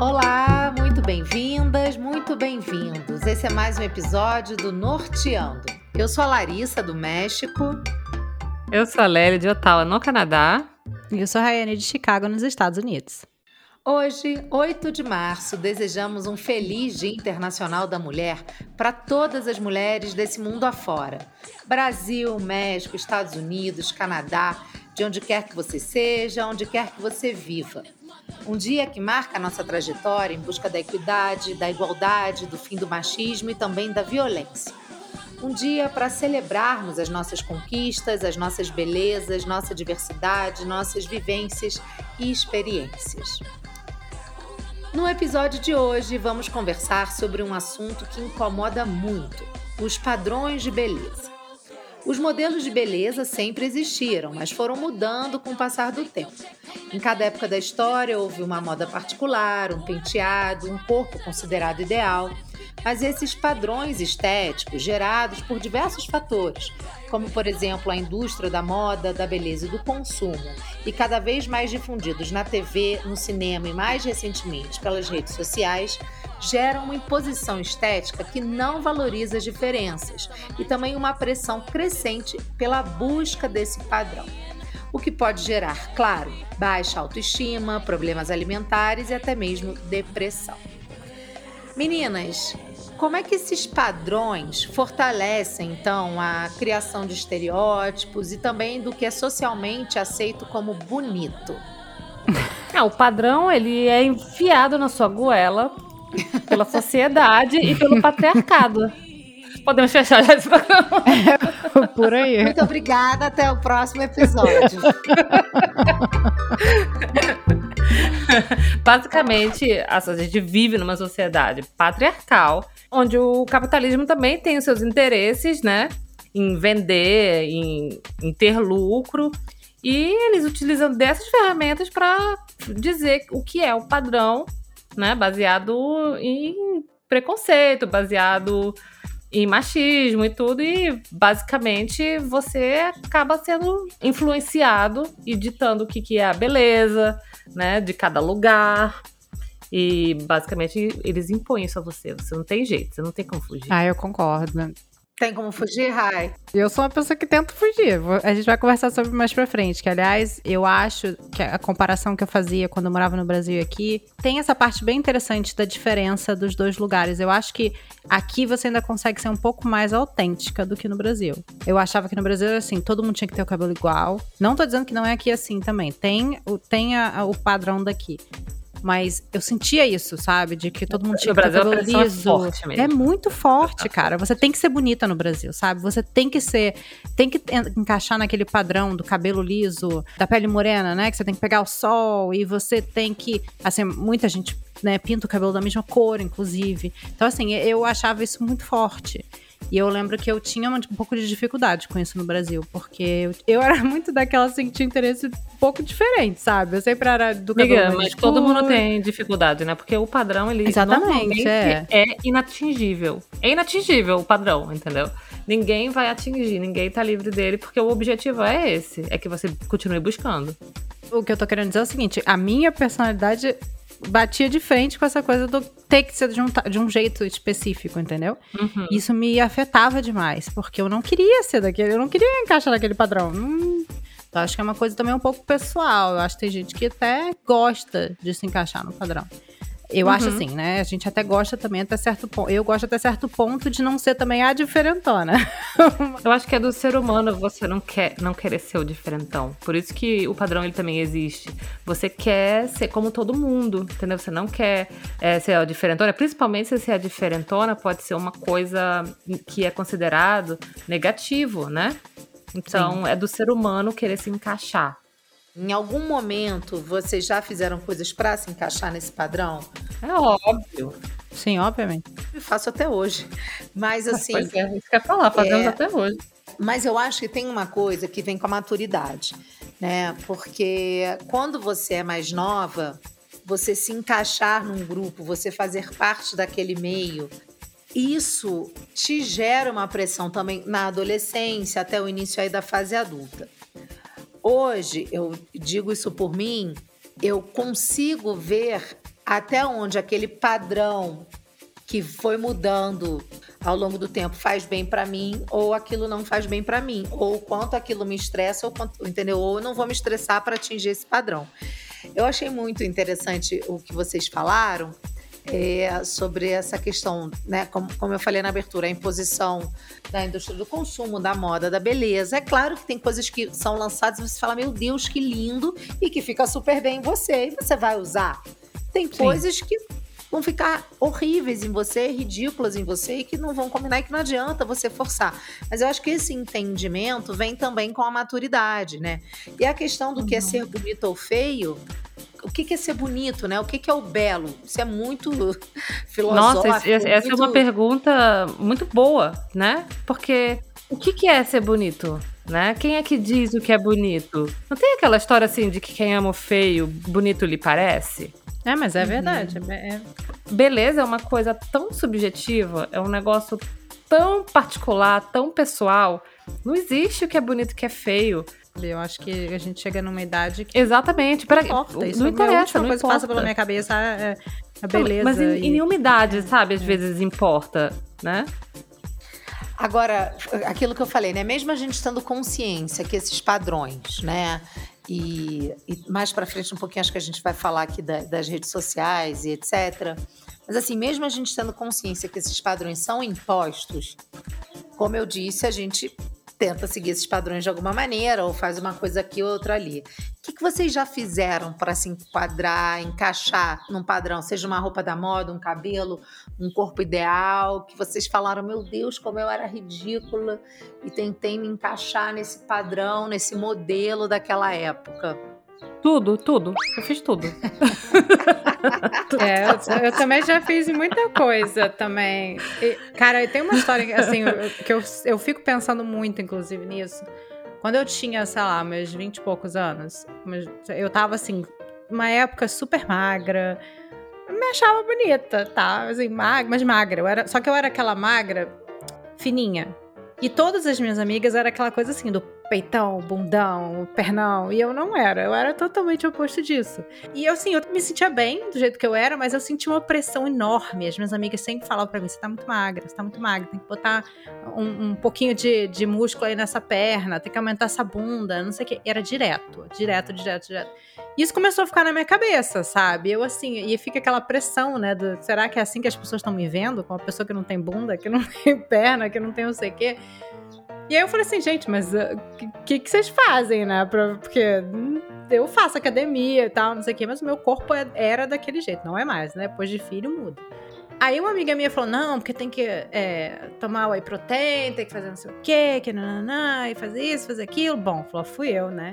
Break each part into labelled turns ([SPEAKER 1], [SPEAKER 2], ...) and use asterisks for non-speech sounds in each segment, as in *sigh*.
[SPEAKER 1] Olá, muito bem-vindas, muito bem-vindos. Esse é mais um episódio do Norteando. Eu sou a Larissa, do México.
[SPEAKER 2] Eu sou a Lélia, de Ottawa, no Canadá.
[SPEAKER 3] E eu sou a Rayane, de Chicago, nos Estados Unidos.
[SPEAKER 1] Hoje, 8 de março, desejamos um feliz Dia Internacional da Mulher para todas as mulheres desse mundo afora. Brasil, México, Estados Unidos, Canadá, de onde quer que você seja, onde quer que você viva. Um dia que marca a nossa trajetória em busca da equidade, da igualdade, do fim do machismo e também da violência. Um dia para celebrarmos as nossas conquistas, as nossas belezas, nossa diversidade, nossas vivências e experiências. No episódio de hoje, vamos conversar sobre um assunto que incomoda muito: os padrões de beleza. Os modelos de beleza sempre existiram, mas foram mudando com o passar do tempo. Em cada época da história houve uma moda particular, um penteado, um corpo considerado ideal. Mas esses padrões estéticos, gerados por diversos fatores, como por exemplo a indústria da moda, da beleza e do consumo, e cada vez mais difundidos na TV, no cinema e mais recentemente pelas redes sociais, geram uma imposição estética que não valoriza as diferenças e também uma pressão crescente pela busca desse padrão. O que pode gerar, claro, baixa autoestima, problemas alimentares e até mesmo depressão. Meninas, como é que esses padrões fortalecem, então, a criação de estereótipos e também do que é socialmente aceito como bonito?
[SPEAKER 2] Ah, *laughs* o padrão, ele é enfiado na sua goela pela sociedade e pelo patriarcado. Podemos fechar já esse programa.
[SPEAKER 3] É, *laughs* por aí.
[SPEAKER 1] Muito obrigada, até o próximo episódio. *laughs* *laughs*
[SPEAKER 2] Basicamente, a gente vive numa sociedade patriarcal, onde o capitalismo também tem os seus interesses, né? Em vender, em, em ter lucro. E eles utilizam dessas ferramentas para dizer o que é o padrão, né? Baseado em preconceito, baseado em machismo e tudo, e basicamente você acaba sendo influenciado e ditando o que, que é a beleza, né, de cada lugar. E basicamente eles impõem isso a você. Você não tem jeito, você não tem como fugir.
[SPEAKER 3] Ah, eu concordo.
[SPEAKER 1] Tem como fugir, Rai?
[SPEAKER 3] Eu sou uma pessoa que tenta fugir. A gente vai conversar sobre mais pra frente. Que, aliás, eu acho que a comparação que eu fazia quando eu morava no Brasil e aqui tem essa parte bem interessante da diferença dos dois lugares. Eu acho que aqui você ainda consegue ser um pouco mais autêntica do que no Brasil. Eu achava que no Brasil assim, todo mundo tinha que ter o cabelo igual. Não tô dizendo que não é aqui assim também. Tem, tem a, o padrão daqui. Mas eu sentia isso, sabe? De que todo mundo tinha
[SPEAKER 2] Brasil,
[SPEAKER 3] cabelo liso.
[SPEAKER 2] É,
[SPEAKER 3] é muito forte, cara. Você tem que ser bonita no Brasil, sabe? Você tem que ser. Tem que encaixar naquele padrão do cabelo liso, da pele morena, né? Que você tem que pegar o sol e você tem que. Assim, muita gente né, pinta o cabelo da mesma cor, inclusive. Então, assim, eu achava isso muito forte. E eu lembro que eu tinha um, um pouco de dificuldade com isso no Brasil, porque eu, eu era *laughs* muito daquela assim que tinha interesse um pouco diferente, sabe? Eu sempre era do
[SPEAKER 2] Amiga, mas escuro. todo mundo tem dificuldade, né? Porque o padrão, ele
[SPEAKER 3] Exatamente, é.
[SPEAKER 2] é inatingível. É inatingível o padrão, entendeu? Ninguém vai atingir, ninguém tá livre dele, porque o objetivo é esse, é que você continue buscando.
[SPEAKER 3] O que eu tô querendo dizer é o seguinte, a minha personalidade batia de frente com essa coisa do ter que ser de um, de um jeito específico, entendeu?
[SPEAKER 2] Uhum.
[SPEAKER 3] Isso me afetava demais, porque eu não queria ser daquele, eu não queria encaixar naquele padrão. Hum, então acho que é uma coisa também um pouco pessoal. Eu acho que tem gente que até gosta de se encaixar no padrão. Eu uhum. acho assim, né? A gente até gosta também até certo ponto. Eu gosto até certo ponto de não ser também a diferentona. *laughs*
[SPEAKER 2] Eu acho que é do ser humano você não quer não querer ser o diferentão. Por isso que o padrão ele também existe. Você quer ser como todo mundo, entendeu? Você não quer é, ser a diferentona. Principalmente se ser a diferentona pode ser uma coisa que é considerado negativo, né? Então Sim. é do ser humano querer se encaixar.
[SPEAKER 1] Em algum momento vocês já fizeram coisas para se encaixar nesse padrão?
[SPEAKER 2] É óbvio.
[SPEAKER 3] Sim, obviamente.
[SPEAKER 1] Eu faço até hoje. Mas assim.
[SPEAKER 2] Pois é, isso quer falar, fazemos é, até hoje.
[SPEAKER 1] Mas eu acho que tem uma coisa que vem com a maturidade, né? Porque quando você é mais nova, você se encaixar num grupo, você fazer parte daquele meio, isso te gera uma pressão também na adolescência, até o início aí da fase adulta. Hoje, eu digo isso por mim, eu consigo ver até onde aquele padrão que foi mudando ao longo do tempo faz bem para mim ou aquilo não faz bem para mim, ou quanto aquilo me estressa ou quanto, entendeu? Ou eu não vou me estressar para atingir esse padrão. Eu achei muito interessante o que vocês falaram é, sobre essa questão, né? Como, como eu falei na abertura, a imposição da indústria do consumo, da moda, da beleza. É claro que tem coisas que são lançadas e você fala, meu Deus, que lindo, e que fica super bem em você, e você vai usar. Tem Sim. coisas que vão ficar horríveis em você, ridículas em você e que não vão combinar e que não adianta você forçar. Mas eu acho que esse entendimento vem também com a maturidade, né? E a questão do que é ser bonito ou feio, o que, é ser bonito, né? O que, é o belo? Isso é muito *laughs* filosófico.
[SPEAKER 2] Nossa, essa muito... é uma pergunta muito boa, né? Porque o que, é ser bonito? Né? Quem é que diz o que é bonito? Não tem aquela história assim de que quem ama o feio, bonito lhe parece?
[SPEAKER 3] É, mas é verdade. Uhum. É...
[SPEAKER 2] Beleza é uma coisa tão subjetiva, é um negócio tão particular, tão pessoal. Não existe o que é bonito e o que é feio.
[SPEAKER 3] Eu acho que a gente chega numa idade que.
[SPEAKER 2] Exatamente. Não importa. Isso não é interessa.
[SPEAKER 3] A
[SPEAKER 2] não
[SPEAKER 3] coisa
[SPEAKER 2] importa.
[SPEAKER 3] passa pela minha cabeça é a beleza.
[SPEAKER 2] Mas em,
[SPEAKER 3] e...
[SPEAKER 2] em nenhuma idade, é, sabe? Às é. vezes importa, né?
[SPEAKER 1] Agora, aquilo que eu falei, né? Mesmo a gente estando consciência que esses padrões, né? E, e mais para frente um pouquinho acho que a gente vai falar aqui da, das redes sociais e etc. Mas assim, mesmo a gente tendo consciência que esses padrões são impostos, como eu disse, a gente tenta seguir esses padrões de alguma maneira, ou faz uma coisa aqui, outra ali. O que, que vocês já fizeram para se enquadrar, encaixar num padrão? Seja uma roupa da moda, um cabelo, um corpo ideal, que vocês falaram, meu Deus, como eu era ridícula, e tentei me encaixar nesse padrão, nesse modelo daquela época.
[SPEAKER 2] Tudo, tudo. Eu fiz tudo.
[SPEAKER 3] é, eu, eu, também já fiz muita coisa também. E, cara, tem uma história assim, que eu, eu fico pensando muito, inclusive, nisso. Quando eu tinha, sei lá, meus 20 e poucos anos, eu tava assim, uma época super magra. Me achava bonita, tá? Assim, magra, mas magra. Eu era, só que eu era aquela magra fininha. E todas as minhas amigas era aquela coisa assim, do peitão, bundão, pernão. E eu não era. Eu era totalmente oposto disso. E eu, assim, eu me sentia bem do jeito que eu era, mas eu sentia uma pressão enorme. As minhas amigas sempre falavam para mim: você tá muito magra, você tá muito magra, tem que botar um, um pouquinho de, de músculo aí nessa perna, tem que aumentar essa bunda, não sei o quê. Era direto, direto, direto, direto. E isso começou a ficar na minha cabeça, sabe? Eu, assim, e fica aquela pressão, né? Do, será que é assim que as pessoas estão me vendo? Com uma pessoa que não tem bunda, que não *laughs* tem perna, que não tem não sei o quê. E aí eu falei assim, gente, mas o uh, que, que vocês fazem, né? Pra, porque eu faço academia e tal, não sei o quê, mas o meu corpo é, era daquele jeito, não é mais, né? Depois de filho, muda. Aí uma amiga minha falou, não, porque tem que é, tomar whey protein, tem que fazer não sei o quê, que nananã, e fazer isso, fazer aquilo. Bom, falou, fui eu, né?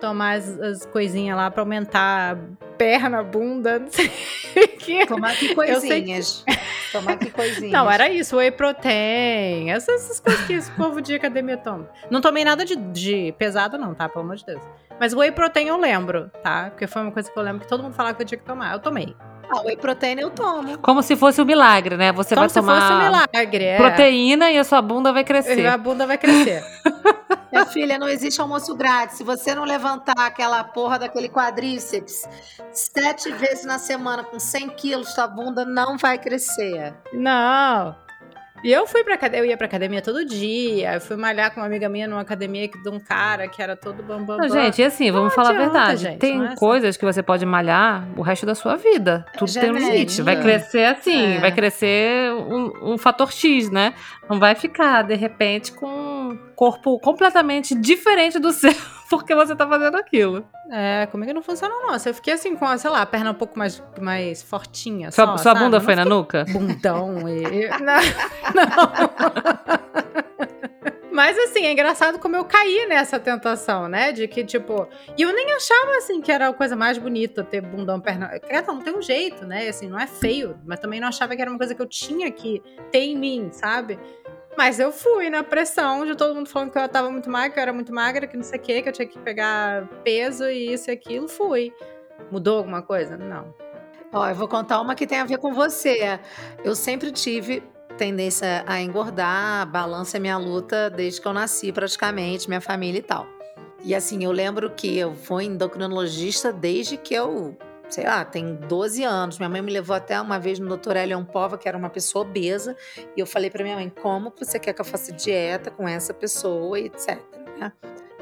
[SPEAKER 3] Tomar as, as coisinhas lá pra aumentar perna, bunda, não sei
[SPEAKER 1] o quê. Tomar que coisinhas. *laughs* Tomar que coisinhas.
[SPEAKER 3] Não, era isso, whey protein, essas, essas coisas que esse povo de academia toma. Não tomei nada de, de pesado não, tá? Pelo amor de Deus. Mas whey protein eu lembro, tá? Porque foi uma coisa que eu lembro que todo mundo falava que eu tinha que tomar. Eu tomei.
[SPEAKER 1] Ah, whey protein eu tomo.
[SPEAKER 2] Como se fosse um milagre, né? Você
[SPEAKER 3] Como
[SPEAKER 2] vai tomar
[SPEAKER 3] se fosse um milagre, é.
[SPEAKER 2] proteína e a sua bunda vai crescer. E
[SPEAKER 3] a bunda vai crescer. *laughs*
[SPEAKER 1] Minha filha, não existe almoço grátis. Se você não levantar aquela porra daquele quadríceps sete vezes na semana com 100 quilos, sua bunda não vai crescer.
[SPEAKER 3] Não. E eu fui pra academia, eu ia pra academia todo dia. Eu fui malhar com uma amiga minha numa academia de um cara que era todo bambam. Bam,
[SPEAKER 2] bam. Gente, e assim, vamos não falar a verdade. Gente, tem é coisas assim. que você pode malhar o resto da sua vida. Tudo tem um limite. Vai crescer assim, é. vai crescer um, um fator X, né? Não vai ficar, de repente, com um corpo completamente diferente do seu *laughs* porque você tá fazendo aquilo.
[SPEAKER 3] É, comigo não funciona, não. Eu fiquei assim com, sei lá, a perna um pouco mais, mais fortinha.
[SPEAKER 2] Sua,
[SPEAKER 3] só,
[SPEAKER 2] sua bunda foi na nuca?
[SPEAKER 3] Bundão e. *laughs* não. não. *laughs* Mas assim, é engraçado como eu caí nessa tentação, né? De que, tipo. E eu nem achava assim que era a coisa mais bonita ter bundão, perna. É, não tem um jeito, né? Assim, não é feio. Mas também não achava que era uma coisa que eu tinha que ter em mim, sabe? Mas eu fui na pressão de todo mundo falando que eu tava muito magra, que eu era muito magra, que não sei o que, que eu tinha que pegar peso e isso e aquilo. Fui. Mudou alguma coisa? Não.
[SPEAKER 1] Ó, eu vou contar uma que tem a ver com você. Eu sempre tive tendência a engordar, balança é minha luta desde que eu nasci, praticamente, minha família e tal. E assim, eu lembro que eu fui endocrinologista desde que eu sei lá, tem 12 anos. Minha mãe me levou até uma vez no Dr. Elion Pova, que era uma pessoa obesa, e eu falei para minha mãe: como você quer que eu faça dieta com essa pessoa, etc. Né?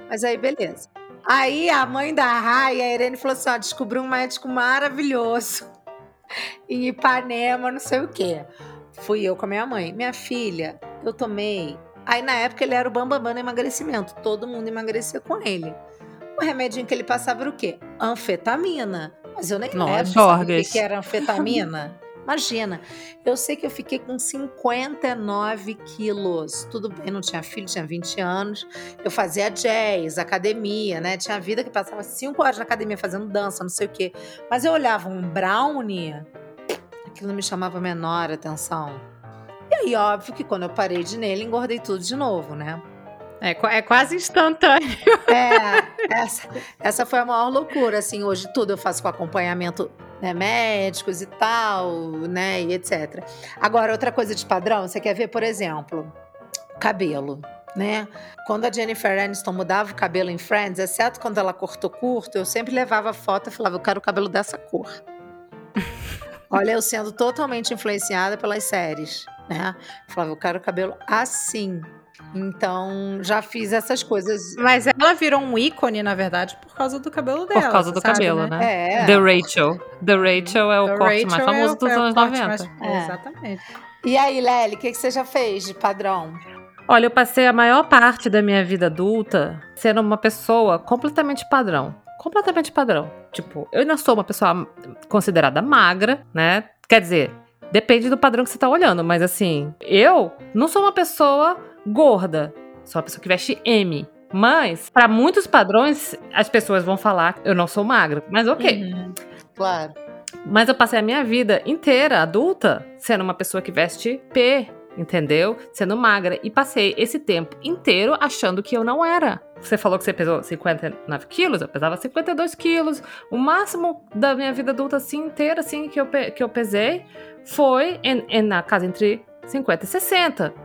[SPEAKER 1] Mas aí, beleza. Aí a mãe da Raia, a Irene, falou assim: ó, descobri um médico maravilhoso *laughs* em Ipanema, não sei o quê. Fui eu com a minha mãe. Minha filha, eu tomei. Aí na época ele era o bambambam no emagrecimento. Todo mundo emagrecia com ele. O remedinho que ele passava era o quê? Anfetamina. Mas eu nem lembro sabia o que era anfetamina. *laughs* Imagina, eu sei que eu fiquei com 59 quilos. Tudo bem, não tinha filho, tinha 20 anos. Eu fazia jazz, academia, né? Tinha vida que passava 5 horas na academia fazendo dança, não sei o quê. Mas eu olhava um brownie, aquilo não me chamava a menor atenção. E aí, óbvio que quando eu parei de nele, engordei tudo de novo, né?
[SPEAKER 3] É, é quase instantâneo.
[SPEAKER 1] É, essa, essa foi a maior loucura, assim, hoje tudo eu faço com acompanhamento né, médicos e tal, né, e etc. Agora, outra coisa de padrão, você quer ver, por exemplo, cabelo, né? Quando a Jennifer Aniston mudava o cabelo em Friends, exceto quando ela cortou curto, eu sempre levava foto e falava, eu quero o cabelo dessa cor. *laughs* Olha, eu sendo totalmente influenciada pelas séries, né? Eu falava, eu quero o cabelo assim. Então, já fiz essas coisas.
[SPEAKER 3] Mas ela virou um ícone, na verdade, por causa do cabelo dela.
[SPEAKER 2] Por causa do sabe, cabelo, né? né? É. The Rachel. The Rachel é o The corte Rachel mais famoso é o, dos é anos 90. Mais...
[SPEAKER 3] É. Exatamente.
[SPEAKER 1] E aí, Lely, o que, que você já fez de padrão?
[SPEAKER 2] Olha, eu passei a maior parte da minha vida adulta sendo uma pessoa completamente padrão. Completamente padrão. Tipo, eu ainda sou uma pessoa considerada magra, né? Quer dizer, depende do padrão que você tá olhando, mas assim, eu não sou uma pessoa gorda. Sou uma pessoa que veste M. Mas, para muitos padrões, as pessoas vão falar eu não sou magra. Mas ok.
[SPEAKER 1] Uhum, claro.
[SPEAKER 2] Mas eu passei a minha vida inteira, adulta, sendo uma pessoa que veste P, entendeu? Sendo magra. E passei esse tempo inteiro achando que eu não era. Você falou que você pesou 59 quilos, eu pesava 52 quilos. O máximo da minha vida adulta assim, inteira, assim, que eu, que eu pesei foi em, em, na casa entre 50 e 60.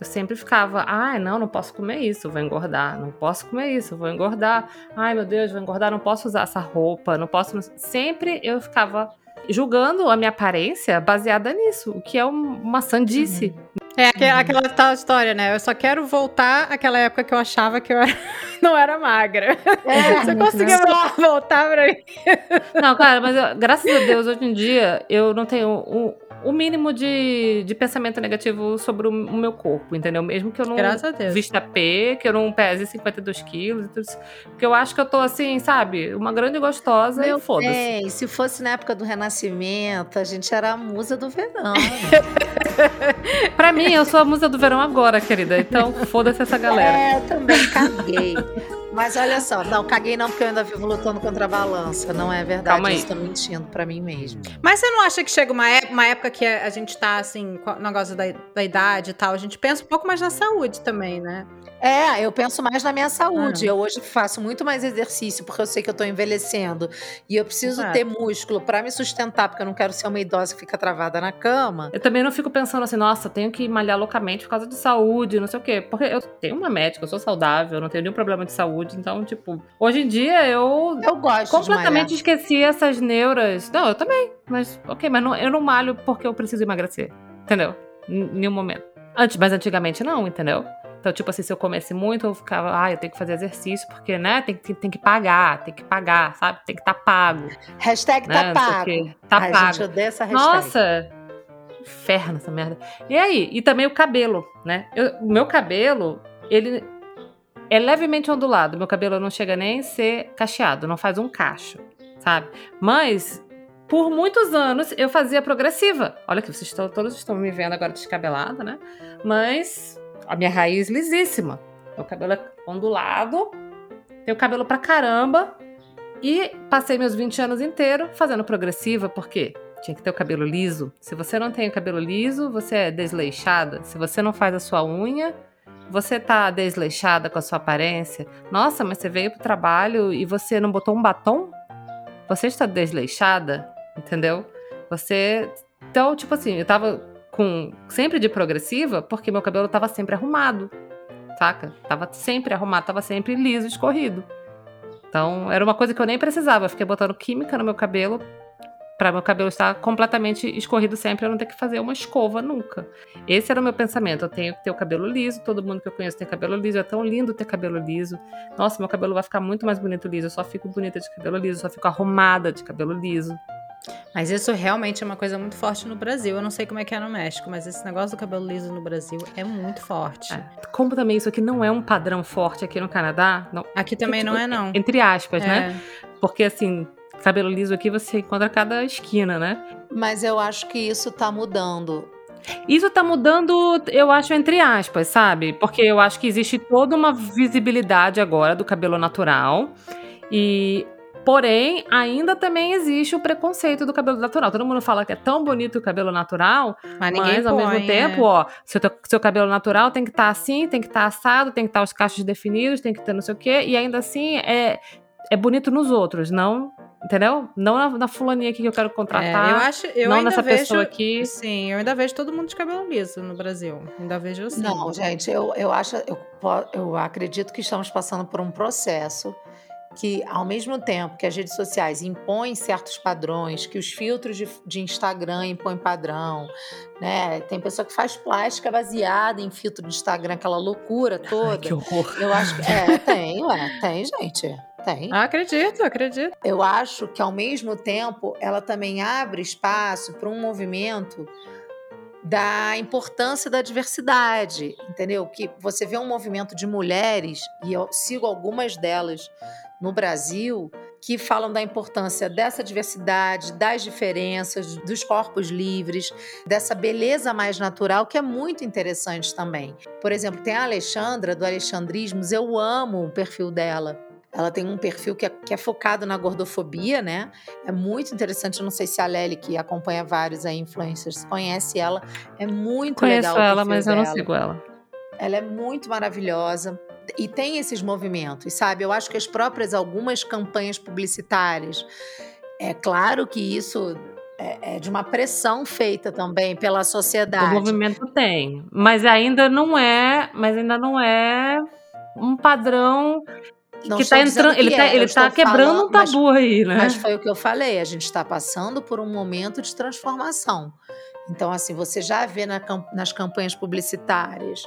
[SPEAKER 2] Eu sempre ficava, ai, não, não posso comer isso, vou engordar. Não posso comer isso, vou engordar. Ai, meu Deus, vou engordar, não posso usar essa roupa, não posso. Sempre eu ficava julgando a minha aparência baseada nisso, o que é uma sandice. Uhum.
[SPEAKER 3] É aquela, aquela tal história, né? Eu só quero voltar àquela época que eu achava que eu era, *laughs* não era magra. É, *laughs* Você conseguiu né? voltar pra mim?
[SPEAKER 2] Não, cara, mas eu, graças a Deus, hoje em dia, eu não tenho um, o mínimo de, de pensamento negativo sobre o, o, meu corpo, entendeu? Mesmo que eu não vista P, que eu não pese 52 quilos, porque eu acho que eu tô assim, sabe? Uma grande gostosa meu e foda-se.
[SPEAKER 1] se fosse na época do Renascimento, a gente era a musa do verão. *laughs*
[SPEAKER 2] Pra mim, eu sou a musa do verão agora, querida. Então, foda-se essa galera.
[SPEAKER 1] É, eu também caguei. Mas olha só, não, caguei não, porque eu ainda vivo lutando contra a balança. Não é verdade. Calma aí. Estou mentindo para mim mesmo.
[SPEAKER 3] Mas você não acha que chega uma, época, uma época que a gente tá assim, com o negócio da, da idade e tal, a gente pensa um pouco mais na saúde também, né?
[SPEAKER 1] É, eu penso mais na minha saúde. Ah. Eu hoje faço muito mais exercício, porque eu sei que eu tô envelhecendo. E eu preciso Exato. ter músculo para me sustentar, porque eu não quero ser uma idosa que fica travada na cama.
[SPEAKER 2] Eu também não fico pensando assim, nossa, tenho que malhar loucamente por causa de saúde, não sei o quê. Porque eu tenho uma médica, eu sou saudável, eu não tenho nenhum problema de saúde. Então, tipo, hoje em dia eu.
[SPEAKER 1] Eu gosto
[SPEAKER 2] Completamente esqueci essas neuras. Não, eu também. Mas, ok, mas não, eu não malho porque eu preciso emagrecer. Entendeu? Em nenhum momento. Antes, mas antigamente não, entendeu? Então, tipo assim, se eu comesse muito, eu ficava, ah, eu tenho que fazer exercício, porque, né, tem, tem, tem que pagar, tem que pagar, sabe? Tem que estar tá pago.
[SPEAKER 1] Hashtag
[SPEAKER 2] né?
[SPEAKER 1] tá pago.
[SPEAKER 2] Tá Ai, pago.
[SPEAKER 1] Gente, eu odeio essa hashtag.
[SPEAKER 2] Nossa! Inferno essa merda. E aí? E também o cabelo, né? o meu cabelo, ele é levemente ondulado. Meu cabelo não chega nem a ser cacheado, não faz um cacho, sabe? Mas por muitos anos eu fazia progressiva. Olha que vocês estão, todos estão me vendo agora descabelada, né? Mas a minha raiz lisíssima. Meu cabelo é ondulado, tenho cabelo pra caramba. E passei meus 20 anos inteiro fazendo progressiva, porque tinha que ter o cabelo liso. Se você não tem o cabelo liso, você é desleixada. Se você não faz a sua unha, você tá desleixada com a sua aparência. Nossa, mas você veio pro trabalho e você não botou um batom? Você está desleixada, entendeu? Você. Então, tipo assim, eu tava com sempre de progressiva, porque meu cabelo tava sempre arrumado, saca? Tava sempre arrumado, tava sempre liso, escorrido. Então, era uma coisa que eu nem precisava. Eu fiquei botando química no meu cabelo para meu cabelo estar completamente escorrido sempre, eu não ter que fazer uma escova nunca. Esse era o meu pensamento. Eu tenho que ter o cabelo liso, todo mundo que eu conheço tem cabelo liso, é tão lindo ter cabelo liso. Nossa, meu cabelo vai ficar muito mais bonito liso, eu só fico bonita de cabelo liso, só fico arrumada de cabelo liso.
[SPEAKER 3] Mas isso realmente é uma coisa muito forte no Brasil. Eu não sei como é que é no México, mas esse negócio do cabelo liso no Brasil é muito forte. É.
[SPEAKER 2] Como também isso aqui não é um padrão forte aqui no Canadá. Não.
[SPEAKER 3] Aqui também
[SPEAKER 2] tipo,
[SPEAKER 3] não é, não.
[SPEAKER 2] Entre aspas, né? é. né? Porque assim, cabelo liso aqui você encontra a cada esquina, né?
[SPEAKER 1] Mas eu acho que isso tá mudando.
[SPEAKER 2] Isso tá mudando, eu acho, entre aspas, sabe? Porque eu acho que existe toda uma visibilidade agora do cabelo natural. E Porém, ainda também existe o preconceito do cabelo natural. Todo mundo fala que é tão bonito o cabelo natural, mas, mas ao põe, mesmo tempo, é. ó, seu, seu cabelo natural tem que estar tá assim, tem que estar tá assado, tem que estar tá os cachos definidos, tem que ter não sei o quê, e ainda assim é, é bonito nos outros, não Entendeu? Não na, na, fulaninha aqui que eu quero contratar.
[SPEAKER 3] É, eu acho, eu
[SPEAKER 2] não
[SPEAKER 3] ainda
[SPEAKER 2] nessa
[SPEAKER 3] vejo,
[SPEAKER 2] pessoa aqui.
[SPEAKER 3] Sim, eu ainda vejo todo mundo de cabelo liso no Brasil. Ainda vejo assim.
[SPEAKER 1] Não, gente, eu, eu acho, eu, eu acredito que estamos passando por um processo que, ao mesmo tempo que as redes sociais impõem certos padrões, que os filtros de, de Instagram impõem padrão, né? Tem pessoa que faz plástica baseada em filtro de Instagram, aquela loucura toda. Ai,
[SPEAKER 2] que horror.
[SPEAKER 1] Eu acho que. É, tem, ué, tem, gente. Tem.
[SPEAKER 3] Acredito, acredito.
[SPEAKER 1] Eu acho que, ao mesmo tempo, ela também abre espaço para um movimento da importância da diversidade, entendeu? Que você vê um movimento de mulheres, e eu sigo algumas delas no Brasil, que falam da importância dessa diversidade, das diferenças, dos corpos livres, dessa beleza mais natural, que é muito interessante também. Por exemplo, tem a Alexandra, do Alexandrismos, eu amo o perfil dela ela tem um perfil que é, que é, focado na gordofobia, né? É muito interessante. Eu não sei se a Lely, que acompanha vários aí, influencers, conhece ela. É muito
[SPEAKER 2] Conheço
[SPEAKER 1] legal.
[SPEAKER 2] Conheço ela, mas dela. eu não sigo ela.
[SPEAKER 1] Ela é muito maravilhosa. E tem esses movimentos, sabe? Eu acho que as próprias algumas campanhas publicitárias. É claro que isso é, é, de uma pressão feita também pela sociedade.
[SPEAKER 2] O movimento tem, mas ainda não é, mas ainda não é um padrão não que tá entrando, ele, tá, é, ele tá quebrando falando, um tabu
[SPEAKER 1] mas,
[SPEAKER 2] aí, né?
[SPEAKER 1] Mas foi o que eu falei, a gente está passando por um momento de transformação. Então, assim, você já vê na, nas campanhas publicitárias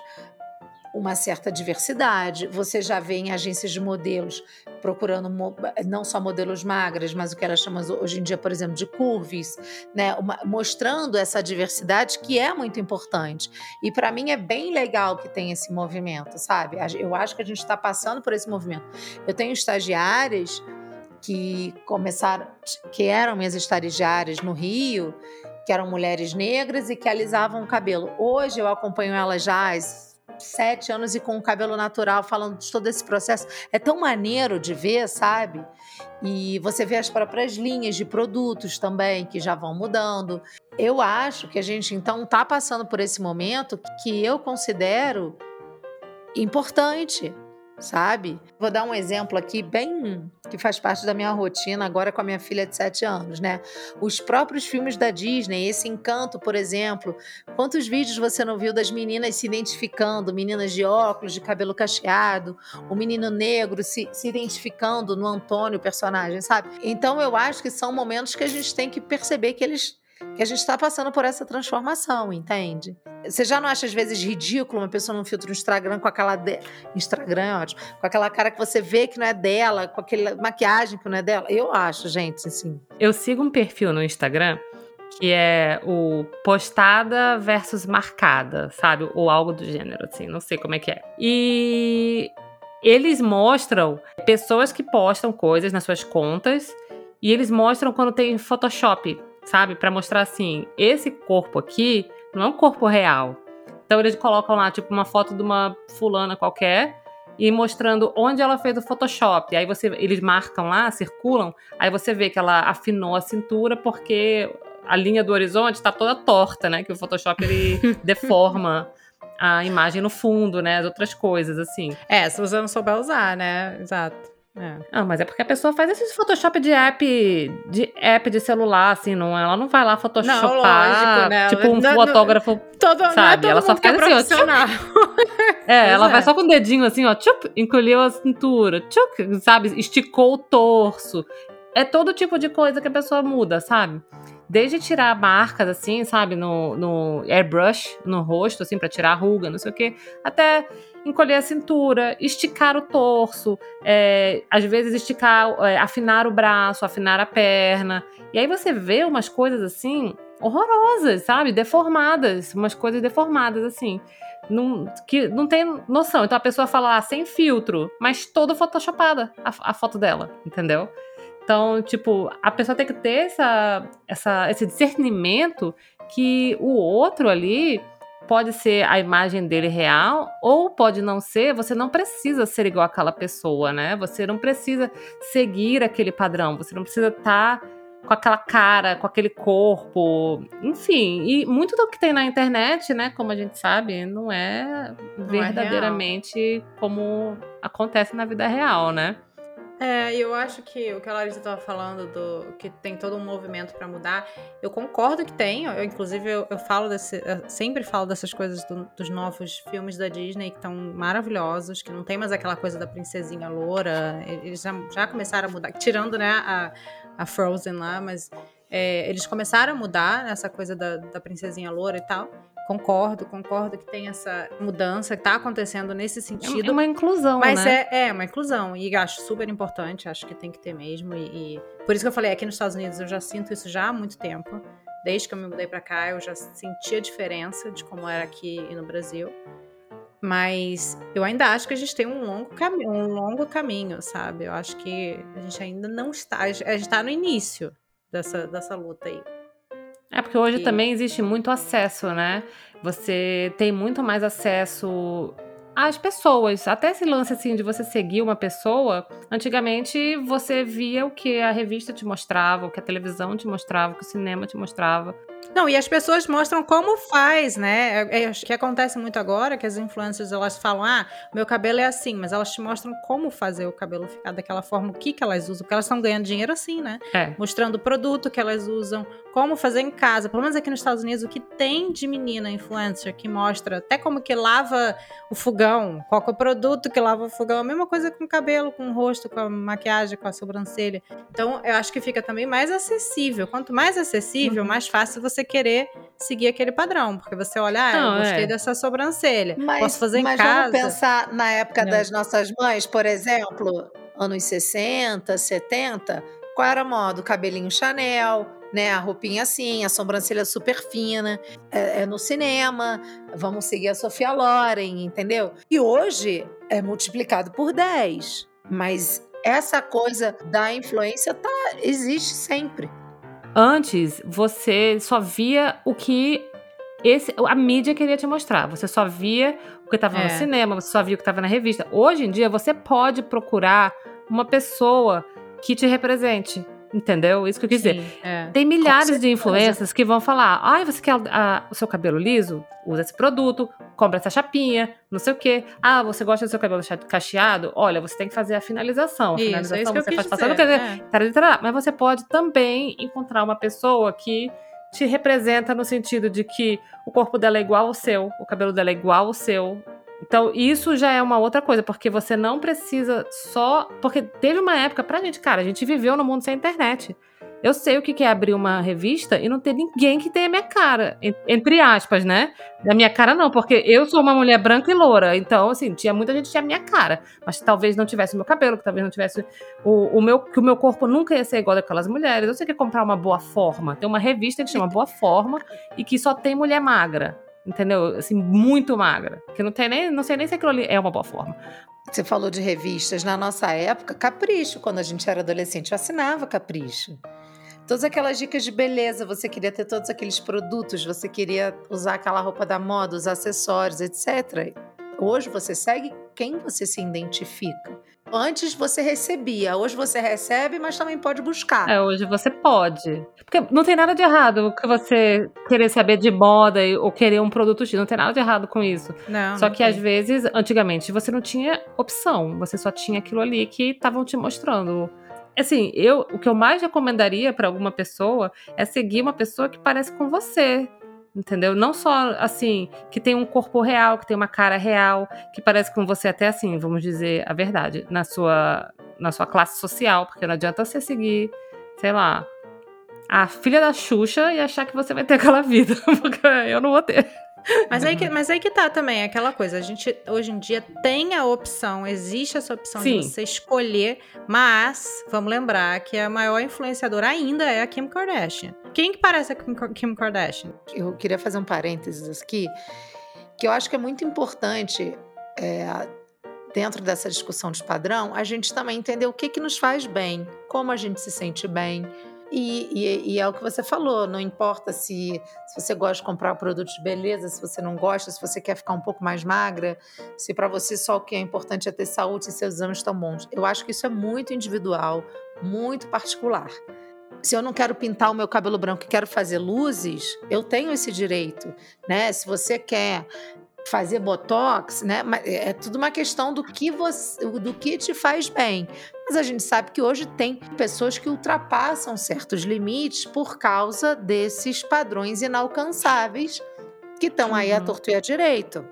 [SPEAKER 1] uma certa diversidade. Você já vê em agências de modelos procurando não só modelos magras, mas o que elas chamam hoje em dia, por exemplo, de curves, né? Uma, mostrando essa diversidade que é muito importante. E para mim é bem legal que tem esse movimento, sabe? Eu acho que a gente está passando por esse movimento. Eu tenho estagiárias que começaram, que eram minhas estagiárias no Rio, que eram mulheres negras e que alisavam o cabelo. Hoje eu acompanho elas já sete anos e com o cabelo natural, falando de todo esse processo. É tão maneiro de ver, sabe? E você vê as próprias linhas de produtos também que já vão mudando. Eu acho que a gente então está passando por esse momento que eu considero importante sabe? Vou dar um exemplo aqui bem que faz parte da minha rotina agora com a minha filha de 7 anos, né? Os próprios filmes da Disney, esse encanto, por exemplo. Quantos vídeos você não viu das meninas se identificando, meninas de óculos, de cabelo cacheado, o menino negro se, se identificando no Antônio, personagem, sabe? Então eu acho que são momentos que a gente tem que perceber que eles que a gente está passando por essa transformação, entende? Você já não acha às vezes ridículo uma pessoa num filtro no Instagram com aquela de... Instagram, é ótimo, com aquela cara que você vê que não é dela, com aquela maquiagem que não é dela? Eu acho, gente, assim.
[SPEAKER 2] Eu sigo um perfil no Instagram que é o postada versus marcada, sabe? Ou algo do gênero, assim, não sei como é que é. E eles mostram pessoas que postam coisas nas suas contas e eles mostram quando tem Photoshop sabe? Para mostrar assim, esse corpo aqui não é um corpo real. Então eles colocam lá, tipo, uma foto de uma fulana qualquer e mostrando onde ela fez o Photoshop. Aí você, eles marcam lá, circulam, aí você vê que ela afinou a cintura porque a linha do horizonte está toda torta, né? Que o Photoshop ele *laughs* deforma a imagem no fundo, né? As outras coisas, assim.
[SPEAKER 3] É, se você não souber usar, né? Exato.
[SPEAKER 2] É. Ah, mas é porque a pessoa faz esse Photoshop de app de app de celular, assim, não, ela não vai lá photoshopar, não, lógico, né? tipo um não, fotógrafo, não, todo, sabe? Não é ela só faz é assim, ó. *laughs* é, ela é. vai só com o dedinho assim, ó, tchup, encolheu a cintura, tchup, sabe? Esticou o torso. É todo tipo de coisa que a pessoa muda, sabe? Desde tirar marcas, assim, sabe, no, no airbrush, no rosto, assim, para tirar a ruga, não sei o quê, até encolher a cintura, esticar o torso, é, às vezes esticar, é, afinar o braço, afinar a perna. E aí você vê umas coisas assim horrorosas, sabe? Deformadas, umas coisas deformadas assim. Não, que não tem noção. Então a pessoa fala ah, sem filtro, mas toda photoshopada a, a foto dela, entendeu? Então, tipo, a pessoa tem que ter essa, essa, esse discernimento que o outro ali pode ser a imagem dele real ou pode não ser, você não precisa ser igual àquela pessoa, né? Você não precisa seguir aquele padrão, você não precisa estar tá com aquela cara, com aquele corpo, enfim. E muito do que tem na internet, né, como a gente sabe, não é não é verdadeiramente é como acontece na vida real, né?
[SPEAKER 3] É, eu acho que o que a Larissa estava falando do que tem todo um movimento para mudar, eu concordo que tem. Eu, inclusive, eu, eu falo desse, eu sempre falo dessas coisas do, dos novos filmes da Disney que estão maravilhosos, que não tem mais aquela coisa da princesinha loura. Eles já, já começaram a mudar, tirando né, a, a Frozen lá, mas é, eles começaram a mudar essa coisa da, da princesinha loura e tal. Concordo, concordo que tem essa mudança que está acontecendo nesse sentido.
[SPEAKER 2] É uma inclusão,
[SPEAKER 3] mas
[SPEAKER 2] né?
[SPEAKER 3] é, é uma inclusão. E acho super importante, acho que tem que ter mesmo. E, e, por isso que eu falei, aqui nos Estados Unidos eu já sinto isso já há muito tempo. Desde que eu me mudei para cá, eu já senti a diferença de como era aqui e no Brasil. Mas eu ainda acho que a gente tem um longo, caminho, um longo caminho, sabe? Eu acho que a gente ainda não está. A gente está no início dessa, dessa luta aí.
[SPEAKER 2] É porque hoje e... também existe muito acesso, né? Você tem muito mais acesso às pessoas. Até esse lance assim de você seguir uma pessoa, antigamente você via o que a revista te mostrava, o que a televisão te mostrava, o que o cinema te mostrava.
[SPEAKER 3] Não, e as pessoas mostram como faz, né? É, é, que acontece muito agora, que as influencers elas falam, ah, meu cabelo é assim, mas elas te mostram como fazer o cabelo ficar daquela forma, o que, que elas usam, porque elas estão ganhando dinheiro assim, né?
[SPEAKER 2] É.
[SPEAKER 3] Mostrando o produto que elas usam, como fazer em casa. Pelo menos aqui nos Estados Unidos, o que tem de menina influencer que mostra até como que lava o fogão, qual é o produto que lava o fogão, a mesma coisa com o cabelo, com o rosto, com a maquiagem, com a sobrancelha. Então, eu acho que fica também mais acessível. Quanto mais acessível, uhum. mais fácil você querer seguir aquele padrão, porque você olha, ah, Não, eu gostei é. dessa sobrancelha, mas, posso fazer em
[SPEAKER 1] mas
[SPEAKER 3] casa.
[SPEAKER 1] Mas vamos pensar na época Não. das nossas mães, por exemplo, anos 60, 70, qual era a moda? O cabelinho Chanel, né? A roupinha assim, a sobrancelha super fina, é, é, no cinema, vamos seguir a Sofia Loren, entendeu? E hoje é multiplicado por 10, mas essa coisa da influência tá, existe sempre.
[SPEAKER 2] Antes, você só via o que esse, a mídia queria te mostrar. Você só via o que estava é. no cinema, você só via o que estava na revista. Hoje em dia, você pode procurar uma pessoa que te represente. Entendeu? Isso que eu quis Sim, dizer. É. Tem milhares de influências que vão falar: ai, ah, você quer a, o seu cabelo liso? Usa esse produto, compra essa chapinha, não sei o quê. Ah, você gosta do seu cabelo cacheado? Olha, você tem que fazer a finalização. A
[SPEAKER 3] isso,
[SPEAKER 2] finalização
[SPEAKER 3] é isso
[SPEAKER 2] você
[SPEAKER 3] faz
[SPEAKER 2] passando.
[SPEAKER 3] É.
[SPEAKER 2] Mas você pode também encontrar uma pessoa que te representa no sentido de que o corpo dela é igual ao seu, o cabelo dela é igual ao seu, então, isso já é uma outra coisa, porque você não precisa só. Porque teve uma época pra gente, cara, a gente viveu no mundo sem internet. Eu sei o que é abrir uma revista e não ter ninguém que tenha minha cara. Entre aspas, né? Da minha cara, não, porque eu sou uma mulher branca e loura. Então, assim, tinha muita gente que tinha a minha cara. Mas talvez não tivesse o meu cabelo, que talvez não tivesse o, o meu. Que o meu corpo nunca ia ser igual daquelas mulheres. Eu sei que comprar uma boa forma. Tem uma revista que chama Boa Forma e que só tem mulher magra entendeu? Assim, muito magra. Que não tem nem, não sei nem se aquilo ali é uma boa forma.
[SPEAKER 1] Você falou de revistas. Na nossa época, Capricho, quando a gente era adolescente, eu assinava Capricho. Todas aquelas dicas de beleza, você queria ter todos aqueles produtos, você queria usar aquela roupa da moda, os acessórios, etc. Hoje você segue quem você se identifica. Antes você recebia, hoje você recebe, mas também pode buscar.
[SPEAKER 2] É, hoje você pode. Porque não tem nada de errado que você querer saber de moda ou querer um produto X. Não tem nada de errado com isso.
[SPEAKER 3] Não,
[SPEAKER 2] Só que às vezes, antigamente, você não tinha opção. Você só tinha aquilo ali que estavam te mostrando. Assim, eu, o que eu mais recomendaria para alguma pessoa é seguir uma pessoa que parece com você. Entendeu? Não só assim, que tem um corpo real, que tem uma cara real, que parece com você até assim, vamos dizer a verdade, na sua na sua classe social, porque não adianta você seguir, sei lá, a filha da Xuxa e achar que você vai ter aquela vida, *laughs* porque eu não vou ter.
[SPEAKER 3] Mas aí, que, mas aí que tá também, aquela coisa. A gente, hoje em dia, tem a opção, existe essa opção
[SPEAKER 2] Sim.
[SPEAKER 3] de você escolher, mas vamos lembrar que a maior influenciadora ainda é a Kim Kardashian. Quem que parece a Kim, Kim Kardashian?
[SPEAKER 1] Eu queria fazer um parênteses aqui, que eu acho que é muito importante, é, dentro dessa discussão de padrão, a gente também entender o que, que nos faz bem, como a gente se sente bem. E, e- e é o que você falou, não importa se, se você gosta de comprar produto de beleza, se você não gosta, se você quer ficar um pouco mais magra, se para você só o que é importante é ter saúde e seus exames estão bons. Eu acho que isso é muito individual, muito particular. Se eu não quero pintar o meu cabelo branco e quero fazer luzes, eu tenho esse direito, né? Se você quer fazer botox, né? Mas É tudo uma questão do que você, do que te faz bem. Mas a gente sabe que hoje tem pessoas que ultrapassam certos limites por causa desses padrões inalcançáveis que estão aí à
[SPEAKER 3] Uhum.
[SPEAKER 1] torto e à direito,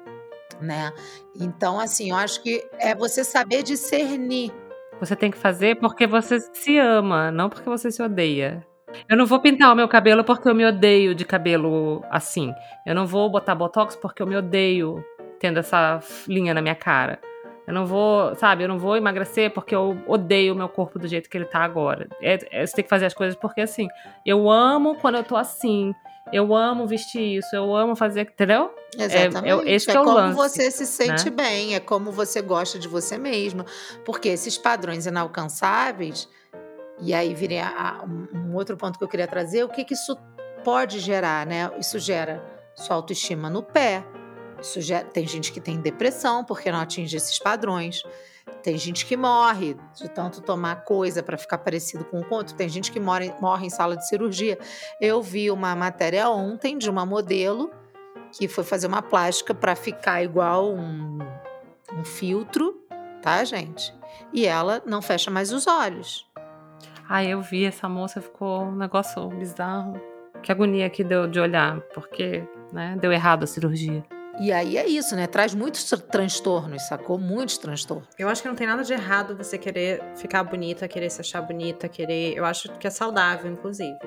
[SPEAKER 1] né? Então, assim, eu acho que é você saber discernir.
[SPEAKER 2] Você tem que fazer porque você se ama, não porque você se odeia. Eu não vou pintar o meu cabelo porque eu me odeio de cabelo assim. Eu não vou botar botox porque eu me odeio tendo essa linha na minha cara. Eu não vou, sabe, eu não vou emagrecer porque eu odeio o meu corpo do jeito que ele tá agora. É, é, você tem que fazer as coisas porque assim, eu amo quando eu tô assim. Eu amo vestir isso, eu amo fazer, entendeu?
[SPEAKER 1] Exatamente.
[SPEAKER 2] esse que é o
[SPEAKER 1] como
[SPEAKER 2] lance,
[SPEAKER 1] você se sente
[SPEAKER 2] né?
[SPEAKER 1] bem, é como você gosta de você mesmo. Porque esses padrões inalcançáveis, e aí viria a- um, um outro ponto que eu queria trazer, o que, que isso pode gerar, né? Isso gera sua autoestima no pé. Isso gera, tem gente que tem depressão porque não atinge esses padrões. Tem gente que morre de tanto tomar coisa para ficar parecido com o outro. Tem gente que morre, morre em sala de cirurgia. Eu vi uma matéria ontem de uma modelo que foi fazer uma plástica para ficar igual um, um filtro, tá, gente? E ela não fecha mais os olhos.
[SPEAKER 2] Ai, eu vi essa moça, ficou um negócio bizarro. Que agonia que deu de olhar, porque, né, deu errado a cirurgia.
[SPEAKER 1] E aí é isso, né? Traz muitos tr- transtornos, sacou? Muitos transtornos.
[SPEAKER 3] Eu acho que não tem nada de errado você querer ficar bonita, querer se achar bonita, querer. Eu acho que é saudável, inclusive.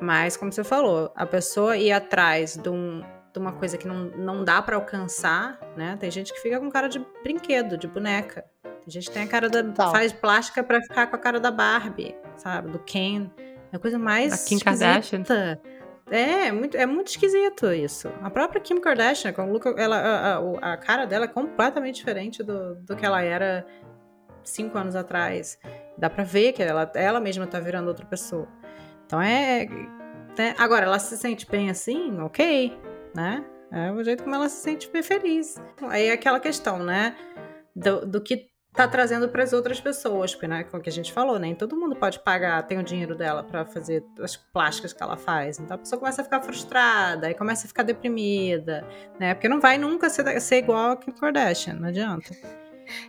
[SPEAKER 3] Mas, como você falou, a pessoa ir atrás de, um- de uma coisa que não, não dá pra alcançar, né? Tem gente que fica com cara de brinquedo, de boneca. Tem gente que tem a cara da. Faz plástica pra ficar com a cara da Barbie, sabe? Do Ken. É a coisa mais.
[SPEAKER 2] Da Kim Kardashian.
[SPEAKER 3] esquisita. É, é muito, é muito esquisito isso. A própria Kim Kardashian, com o look, ela, a, a- a cara dela é completamente diferente do, do que ela era cinco anos atrás. Dá pra ver que ela, ela mesma tá virando outra pessoa. Então é. né? Agora, ela se sente bem assim, ok, né? É o jeito como ela se sente bem feliz. Aí é aquela questão, né? Do, do que tá trazendo para as outras pessoas, porque, né, como que a gente falou, nem todo mundo pode pagar, tem o dinheiro dela para fazer as plásticas que ela faz. Então a pessoa começa a ficar frustrada, aí começa a ficar deprimida, né? Porque não vai nunca ser, ser igual a Kim Kardashian, não adianta.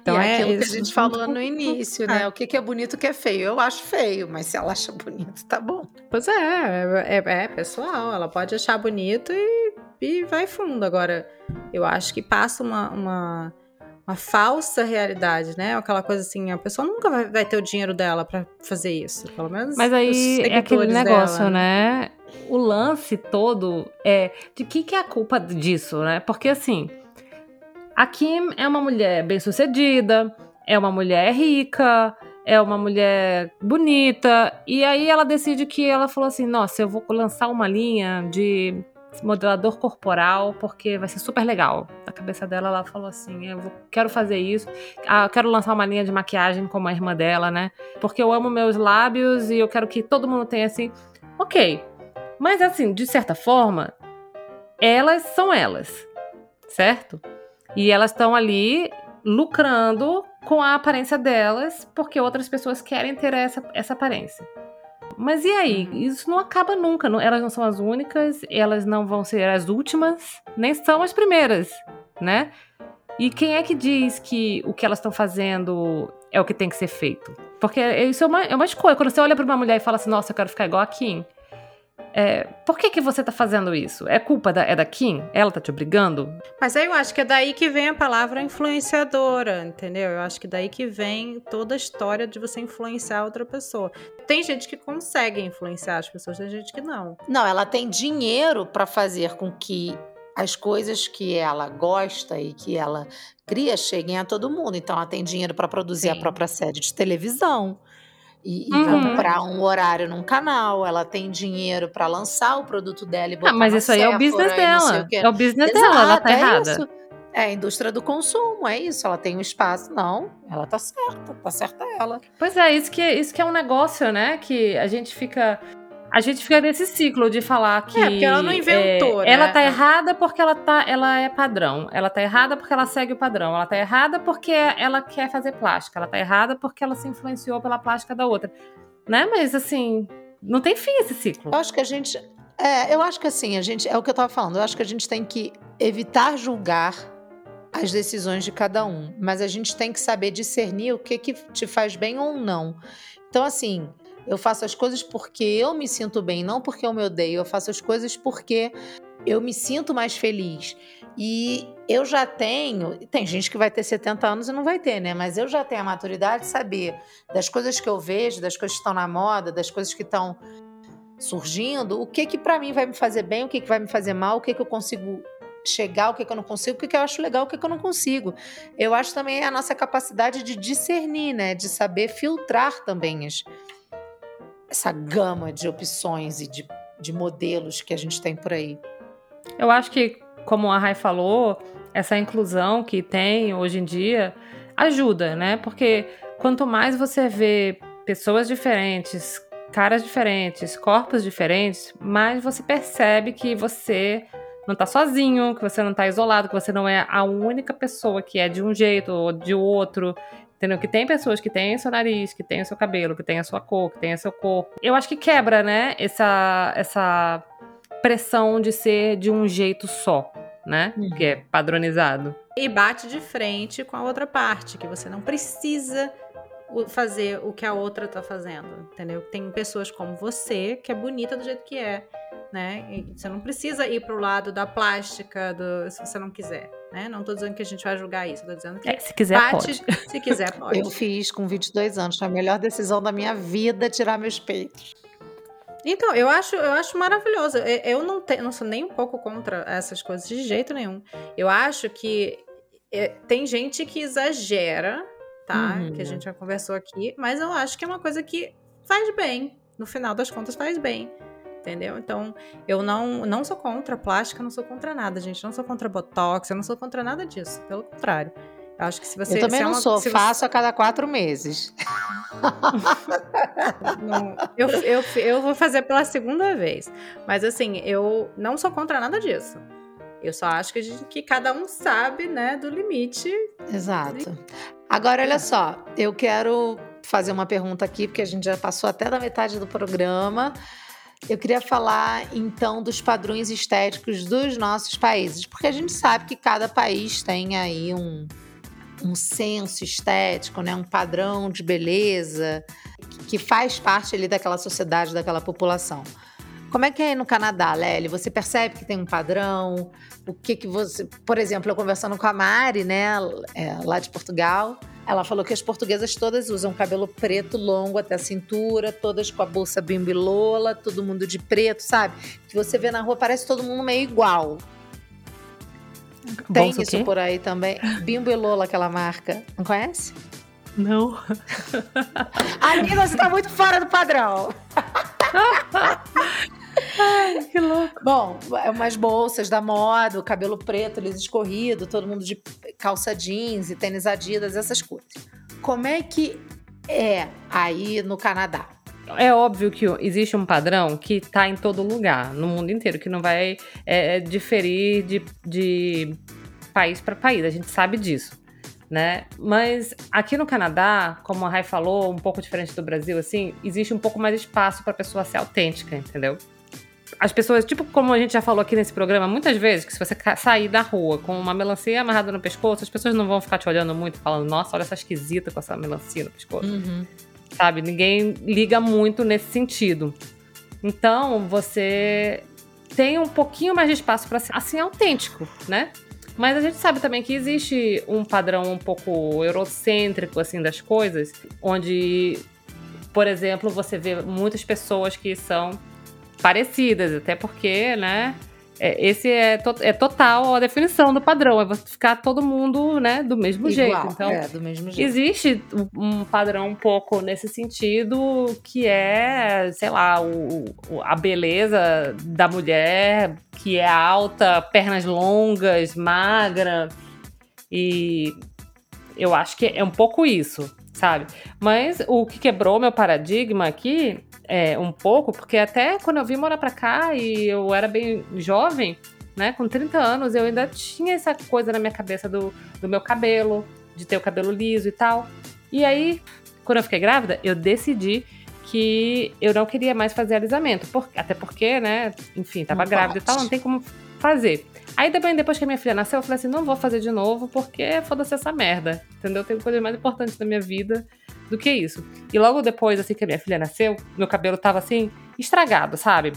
[SPEAKER 1] Então é aquilo que a gente
[SPEAKER 3] muito
[SPEAKER 1] falou no início, né? O que, que é bonito, o que é feio. Eu acho feio, mas se ela acha bonito, tá bom.
[SPEAKER 3] Pois é, é, é pessoal, ela pode achar bonito e, e vai fundo. Agora, eu acho que passa uma, uma, uma falsa realidade, né? Aquela coisa assim, a pessoa nunca vai, vai ter o dinheiro dela pra fazer isso. Pelo menos
[SPEAKER 2] Mas aí é aquele negócio,
[SPEAKER 3] dela.
[SPEAKER 2] né? O lance todo é de que, que é a culpa disso, né? Porque assim, a Kim é uma mulher bem-sucedida, é uma mulher rica, é uma mulher bonita, e aí ela decide que ela falou assim: nossa, eu vou lançar uma linha de modelador corporal porque vai ser super legal. Na cabeça dela, ela falou assim: eu vou- quero fazer isso, ah, eu quero lançar uma linha de maquiagem como a irmã dela, né? Porque eu amo meus lábios e eu quero que todo mundo tenha assim. Ok. Mas assim, de certa forma, elas são elas, certo? E elas estão ali lucrando com a aparência delas, porque outras pessoas querem ter essa, essa aparência. Mas e aí? Uhum. Isso não acaba nunca. Não, elas não são as únicas, elas não vão ser as últimas, nem são as primeiras, né? E quem é que diz que o que elas estão fazendo é o que tem que ser feito? Porque isso é uma, é uma escolha. Quando você olha para uma mulher e fala assim, nossa, eu quero ficar igual a Kim. É, por que, que você tá fazendo isso? É culpa da, é da Kim? Ela tá te obrigando?
[SPEAKER 3] Mas aí eu acho que é daí que vem a palavra influenciadora, entendeu? Eu acho que daí que vem toda a história de você influenciar outra pessoa. Tem gente que consegue influenciar as pessoas, tem gente que não.
[SPEAKER 1] Não, ela tem dinheiro para fazer com que as coisas que ela gosta e que ela cria cheguem a todo mundo. Então, ela tem dinheiro para produzir Sim. a própria série de televisão e, e uhum. comprar um horário num canal, ela tem dinheiro para lançar o produto dela e ah, botar
[SPEAKER 2] ah, mas isso aí é o business dela. É o business Exato, dela, ela tá é errada.
[SPEAKER 1] Isso. É a indústria do consumo, é isso. Ela tem um espaço. Não, ela tá certa, tá certa ela.
[SPEAKER 2] Pois é, isso que, isso que é um negócio, né? Que a gente fica a gente fica nesse ciclo de falar que.
[SPEAKER 3] É, porque ela não inventou.
[SPEAKER 2] É,
[SPEAKER 3] né?
[SPEAKER 2] Ela tá errada porque ela, tá, ela é padrão. Ela tá errada porque ela segue o padrão. Ela tá errada porque ela quer fazer plástica. Ela tá errada porque ela se influenciou pela plástica da outra. Né? Mas assim, não tem fim esse ciclo.
[SPEAKER 1] Eu acho que a gente. É, eu acho que assim, a gente. É o que eu tava falando. Eu acho que a gente tem que evitar julgar as decisões de cada um. Mas a gente tem que saber discernir o que, que te faz bem ou não. Então, assim, eu faço as coisas porque eu me sinto bem, não porque eu me odeio. Eu faço as coisas porque eu me sinto mais feliz. E eu já tenho. Tem gente que vai ter 70 anos e não vai ter, né? Mas eu já tenho a maturidade de saber das coisas que eu vejo, das coisas que estão na moda, das coisas que estão surgindo, o que que para mim vai me fazer bem, o que que vai me fazer mal, o que que eu consigo chegar, o que que eu não consigo, o que que eu acho legal, o que que eu não consigo. Eu acho também a nossa capacidade de discernir, né? De saber filtrar também as essa gama de opções e de, de modelos que a gente tem por aí.
[SPEAKER 2] Eu acho que, como a Rai falou, essa inclusão que tem hoje em dia ajuda, né? Porque quanto mais você vê pessoas diferentes, caras diferentes, corpos diferentes, mais você percebe que você não tá sozinho, que você não tá isolado, que você não é a única pessoa que é de um jeito ou de outro, Entendeu? Que tem pessoas que têm seu nariz, que têm o seu cabelo, que têm a sua cor, que têm o seu corpo. Eu acho que quebra, né, essa, essa pressão de ser de um jeito só, né? Uhum. Que é padronizado.
[SPEAKER 3] E bate de frente com a outra parte, que você não precisa fazer o que a outra tá fazendo, entendeu? Tem pessoas como você que é bonita do jeito que é, né? E você não precisa ir pro lado da plástica, do, se você não quiser. Né? Não estou dizendo que a gente vai julgar isso, estou dizendo que
[SPEAKER 2] é, se quiser
[SPEAKER 3] bate,
[SPEAKER 2] pode. *laughs*
[SPEAKER 3] Se quiser pode.
[SPEAKER 1] Eu fiz com 22 anos, foi a melhor decisão da minha vida tirar meus peitos.
[SPEAKER 3] Então, eu acho, eu acho maravilhoso. Eu não, te, não sou nem um pouco contra essas coisas de jeito nenhum. Eu acho que é, tem gente que exagera, tá? Uhum. Que a gente já conversou aqui, mas eu acho que é uma coisa que faz bem. No final das contas, faz bem entendeu? Então, eu não, não sou contra plástica, não sou contra nada, gente. Não sou contra botox, eu não sou contra nada disso. Pelo contrário. Eu acho que se você.
[SPEAKER 1] Eu também
[SPEAKER 3] é
[SPEAKER 1] não
[SPEAKER 3] uma,
[SPEAKER 1] sou, faço você... a cada quatro meses. *laughs*
[SPEAKER 3] não, eu, eu, eu vou fazer pela segunda vez. Mas assim, eu não sou contra nada disso. Eu só acho que, gente, que cada um sabe, né, do limite.
[SPEAKER 1] Exato. Agora, olha só, eu quero fazer uma pergunta aqui, porque a gente já passou até da metade do programa. Eu queria falar então dos padrões estéticos dos nossos países, porque a gente sabe que cada país tem aí um, um senso estético, né, um padrão de beleza que faz parte ali daquela sociedade, daquela população. Como é que é no Canadá, Lely? Você percebe que tem um padrão? O que que você, por exemplo, eu conversando com a Mari, né, é, lá de Portugal, ela falou que as portuguesas todas usam cabelo preto longo até a cintura, todas com a bolsa bimbilola, todo mundo de preto, sabe? Que você vê na rua, parece todo mundo meio igual. Tem isso por aí também. Bimbilola, aquela marca. Não conhece?
[SPEAKER 2] Não.
[SPEAKER 1] Amiga, você tá muito fora do padrão. *laughs*
[SPEAKER 2] Ai, que louco.
[SPEAKER 1] Bom, é umas bolsas da moda, o cabelo preto, liso escorrido, todo mundo de calça jeans e tênis Adidas, essas coisas. Como é que é aí no Canadá?
[SPEAKER 2] É óbvio que existe um padrão que está em todo lugar, no mundo inteiro, que não vai é, diferir de, de país para país, a gente sabe disso. Né? Mas aqui no Canadá, como a Rai falou, um pouco diferente do Brasil, assim, existe um pouco mais espaço para a pessoa ser autêntica, entendeu? As pessoas, tipo como a gente já falou aqui nesse programa muitas vezes, que se você sair da rua com uma melancia amarrada no pescoço, as pessoas não vão ficar te olhando muito, falando, nossa, olha essa esquisita com essa melancia no pescoço. Uhum. Sabe? Ninguém liga muito nesse sentido. Então, você tem um pouquinho mais de espaço para ser assim autêntico, né? Mas a gente sabe também que existe um padrão um pouco eurocêntrico assim das coisas, onde, por exemplo, você vê muitas pessoas que são parecidas, até porque, né? É, esse é, to é total a definição do padrão, é você ficar todo mundo, né, do mesmo Igual, jeito. Então,
[SPEAKER 1] é, do mesmo jeito.
[SPEAKER 2] existe um padrão um pouco nesse sentido, que é, sei lá, o, o, a beleza da mulher, que é alta, pernas longas, magra, e eu acho que é um pouco isso, sabe? Mas o que quebrou meu paradigma aqui é, um pouco, porque até quando eu vim morar pra cá e eu era bem jovem, né, com 30 anos, eu ainda tinha essa coisa na minha cabeça do, do meu cabelo, de ter o cabelo liso e tal. E aí, quando eu fiquei grávida, eu decidi que eu não queria mais fazer alisamento. Por, até porque, né, enfim, tava não grávida pode. e tal, não tem como fazer. Aí também, depois que a minha filha nasceu, eu falei assim, não vou fazer de novo, porque foda-se essa merda, entendeu? Tem coisas mais importantes na minha vida do que isso. E logo depois, assim que a minha filha nasceu, meu cabelo tava assim, estragado, sabe?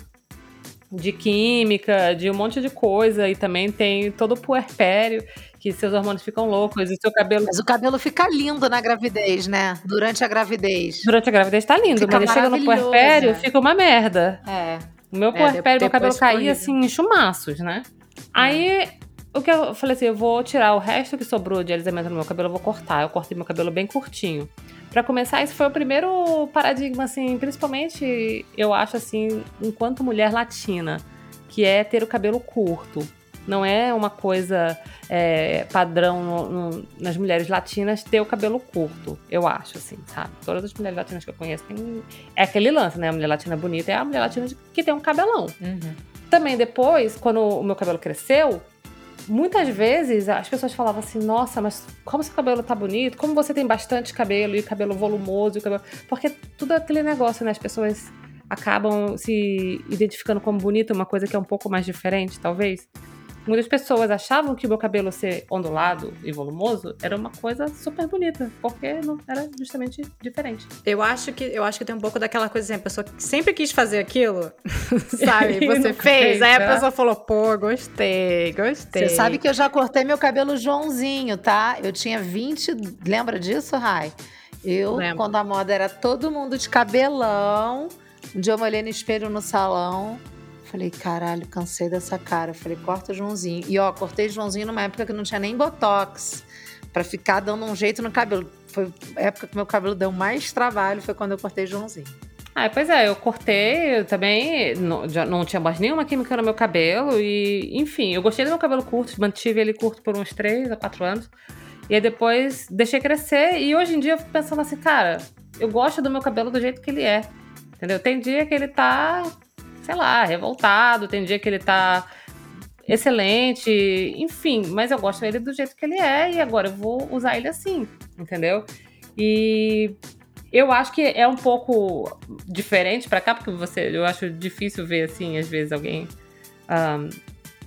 [SPEAKER 2] De química, de um monte de coisa, e também tem todo o puerpério, que seus hormônios ficam loucos e seu cabelo.
[SPEAKER 1] Mas o cabelo fica lindo na gravidez, né? Durante a gravidez.
[SPEAKER 2] Durante a gravidez tá lindo, fica mas chega no puerpério, fica uma merda.
[SPEAKER 1] É.
[SPEAKER 2] O meu é, puerpério, é, meu cabelo caía assim em chumaços, né? Aí o que eu falei assim, eu vou tirar o resto que sobrou de alisamento no meu cabelo, eu vou cortar. Eu cortei meu cabelo bem curtinho. Para começar, esse foi o primeiro paradigma, assim, principalmente, eu acho, assim, enquanto mulher latina, que é ter o cabelo curto. Não é uma coisa é, padrão no, no, nas mulheres latinas ter o cabelo curto, eu acho, assim, sabe? Todas as mulheres latinas que eu conheço têm. É aquele lance, né? A mulher latina bonita é a mulher latina que tem um cabelão. Uhum. Também depois, quando o meu cabelo cresceu, muitas vezes as pessoas falavam assim: nossa, mas como seu cabelo tá bonito, como você tem bastante cabelo e cabelo volumoso, e cabelo... porque tudo é aquele negócio, né? As pessoas acabam se identificando como bonito, uma coisa que é um pouco mais diferente, talvez. Muitas pessoas achavam que o meu cabelo ser ondulado e volumoso era uma coisa super bonita, porque não era justamente diferente.
[SPEAKER 3] Eu acho que eu acho que tem um pouco daquela coisa assim, a pessoa que sempre quis fazer aquilo, *laughs* sabe? *laughs* Você fez, aí a né? pessoa falou: "Pô, gostei, gostei".
[SPEAKER 1] Você sabe que eu já cortei meu cabelo Joãozinho, tá? Eu tinha 20, lembra disso, Rai? Eu, Lembro. quando a moda era todo mundo de cabelão, um dia eu me olhei no espelho no salão, Falei, caralho, cansei dessa cara. Falei, corta o Joãozinho. E ó, cortei o Joãozinho numa época que não tinha nem botox. para ficar dando um jeito no cabelo. Foi a época que meu cabelo deu mais trabalho, foi quando eu cortei o Joãozinho.
[SPEAKER 2] Ah, pois é, eu cortei eu também, não, já não tinha mais nenhuma química no meu cabelo e, enfim, eu gostei do meu cabelo curto, mantive ele curto por uns 3 a 4 anos. E aí depois deixei crescer e hoje em dia eu fico pensando assim, cara, eu gosto do meu cabelo do jeito que ele é. Entendeu? Tem dia que ele tá sei lá, revoltado, tem dia que ele tá excelente, enfim, mas eu gosto dele do jeito que ele é e agora eu vou usar ele assim, entendeu? E eu acho que é um pouco diferente para cá, porque você, eu acho difícil ver assim, às vezes alguém, um,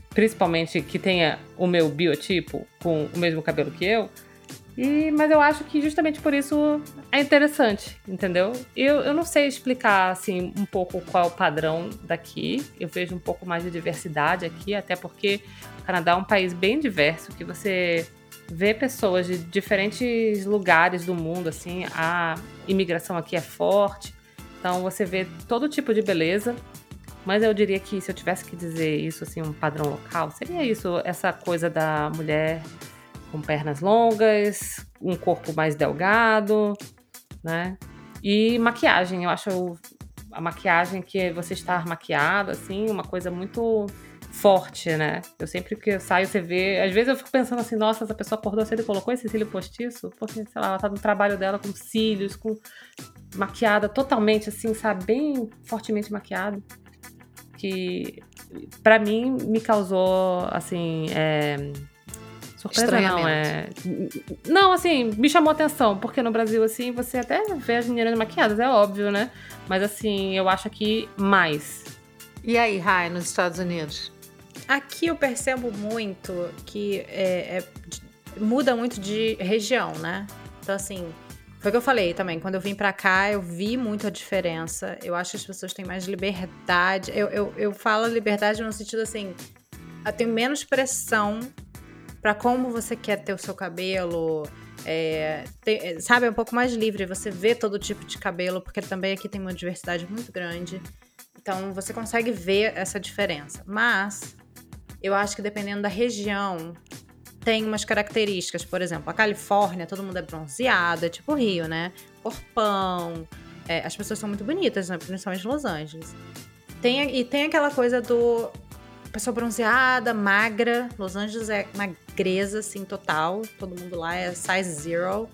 [SPEAKER 2] principalmente que tenha o meu biotipo com o mesmo cabelo que eu, e, mas eu acho que justamente por isso é interessante, entendeu? Eu, eu não sei explicar assim um pouco qual é o padrão daqui. Eu vejo um pouco mais de diversidade aqui, até porque o Canadá é um país bem diverso, que você vê pessoas de diferentes lugares do mundo, assim, a imigração aqui é forte. Então você vê todo tipo de beleza. Mas eu diria que se eu tivesse que dizer isso assim, um padrão local, seria isso, essa coisa da mulher com pernas longas, um corpo mais delgado, né? E maquiagem, eu acho a maquiagem que você estar maquiada, assim, uma coisa muito forte, né? Eu sempre que eu saio, você vê. Às vezes eu fico pensando assim, nossa, essa pessoa acordou cedo e colocou esse cílio postiço, porque, sei lá, ela tá no trabalho dela com cílios, com maquiada totalmente assim, sabe? Bem fortemente maquiada. Que para mim me causou, assim, é Surpresa não, é. Não, assim, me chamou atenção, porque no Brasil, assim, você até vê as meninas maquiadas, é óbvio, né? Mas assim, eu acho aqui mais.
[SPEAKER 1] E aí, Rai, nos Estados Unidos?
[SPEAKER 3] Aqui eu percebo muito que é, é, muda muito de região, né? Então, assim, foi o que eu falei também. Quando eu vim pra cá, eu vi muito a diferença. Eu acho que as pessoas têm mais liberdade. Eu, eu, eu falo liberdade no sentido assim: eu tenho menos pressão para como você quer ter o seu cabelo. É, tem, é, sabe, é um pouco mais livre. Você vê todo tipo de cabelo, porque também aqui tem uma diversidade muito grande. Então você consegue ver essa diferença. Mas eu acho que dependendo da região, tem umas características. Por exemplo, a Califórnia, todo mundo é bronzeado, é tipo Rio, né? Corpão. É, as pessoas são muito bonitas, né? principalmente Los Angeles. Tem, e tem aquela coisa do pessoa bronzeada, magra. Los Angeles é magreza, assim, total. Todo mundo lá é size zero.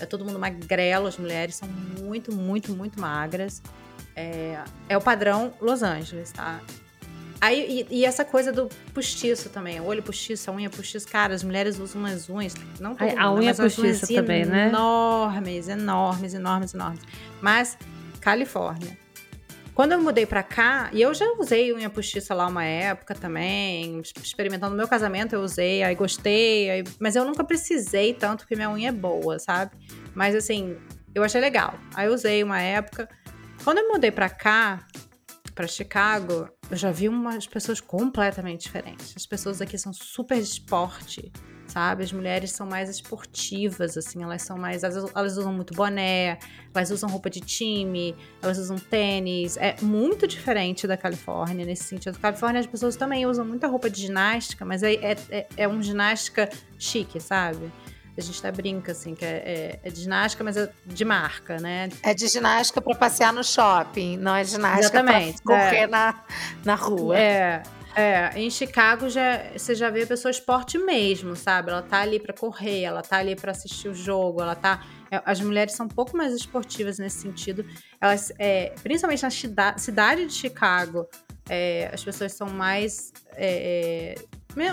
[SPEAKER 3] É todo mundo magrelo, as mulheres são muito, muito, muito magras. É, é o padrão Los Angeles, tá? Aí, e, e, essa coisa do postiço também, olho postiço, a unha postiço, cara, as mulheres usam umas unhas, não todo
[SPEAKER 2] A unha postiça também,
[SPEAKER 3] né? Enormes, enormes, enormes, enormes. Mas, Califórnia. Quando eu mudei pra cá, e eu já usei unha postiça lá uma época também, experimentando no meu casamento eu usei, aí gostei, aí, mas eu nunca precisei tanto porque minha unha é boa, sabe? Mas assim, eu achei legal. Aí eu usei uma época. Quando eu mudei pra cá, para Chicago, eu já vi umas pessoas completamente diferentes. As pessoas aqui são super esporte, sabe? As mulheres são mais esportivas, assim, elas são mais. Elas usam muito boné, elas usam roupa de time, elas usam tênis. É muito diferente da Califórnia nesse sentido. Na Califórnia, as pessoas também usam muita roupa de ginástica, mas é, é, é, é um ginástica chique, sabe? A gente até brinca, assim, que é, é, é de ginástica, mas é de marca, né?
[SPEAKER 1] É de ginástica para passear no shopping, não é ginástica para correr é. na, na rua.
[SPEAKER 3] É, é, em Chicago já, você já vê a pessoa esporte mesmo, sabe? Ela tá ali para correr, ela tá ali para assistir o jogo, ela tá. É, as mulheres são um pouco mais esportivas nesse sentido. Elas, é, principalmente na cidade de Chicago, é, as pessoas são mais é,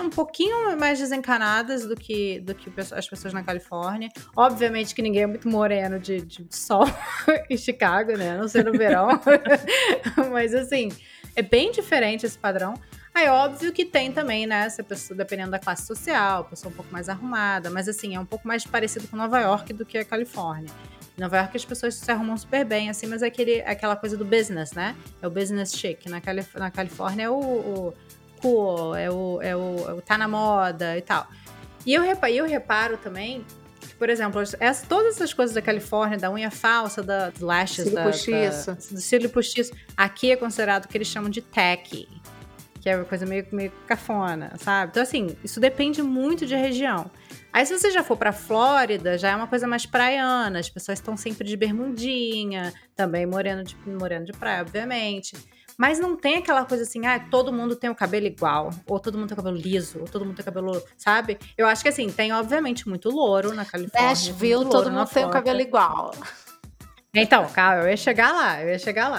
[SPEAKER 3] um pouquinho mais desencanadas do que, do que as pessoas na Califórnia. Obviamente que ninguém é muito moreno de, de sol *laughs* em Chicago, né? Não sei no verão. *laughs* Mas assim, é bem diferente esse padrão. Aí, óbvio que tem também, né? Essa pessoa, dependendo da classe social, pessoa um pouco mais arrumada. Mas assim, é um pouco mais parecido com Nova York do que a Califórnia. Em Nova York as pessoas se arrumam super bem, assim, mas é aquele, aquela coisa do business, né? É o business chic. Na, Calif na Califórnia é o, o cool, é o, é, o, é o tá na moda e tal. E eu, repa eu reparo também que, por exemplo, essa, todas essas coisas da Califórnia, da unha falsa, da lashes,
[SPEAKER 1] cílio
[SPEAKER 3] da,
[SPEAKER 1] postiço.
[SPEAKER 3] Da, do cílio postiço, aqui é considerado o que eles chamam de tacky, que é uma coisa meio, meio cafona, sabe? Então, assim, isso depende muito de região. Aí, se você já for pra Flórida, já é uma coisa mais praiana, as pessoas estão sempre de bermudinha, também moreno de, moreno de praia, obviamente. Mas não tem aquela coisa assim, ah, todo mundo tem o cabelo igual, ou todo mundo tem o cabelo liso, ou todo mundo tem o cabelo, sabe? Eu acho que assim, tem obviamente muito louro na Califórnia.
[SPEAKER 1] Nashville, todo mundo tem o cabelo igual.
[SPEAKER 3] Então, calma, eu ia chegar lá, eu ia chegar lá.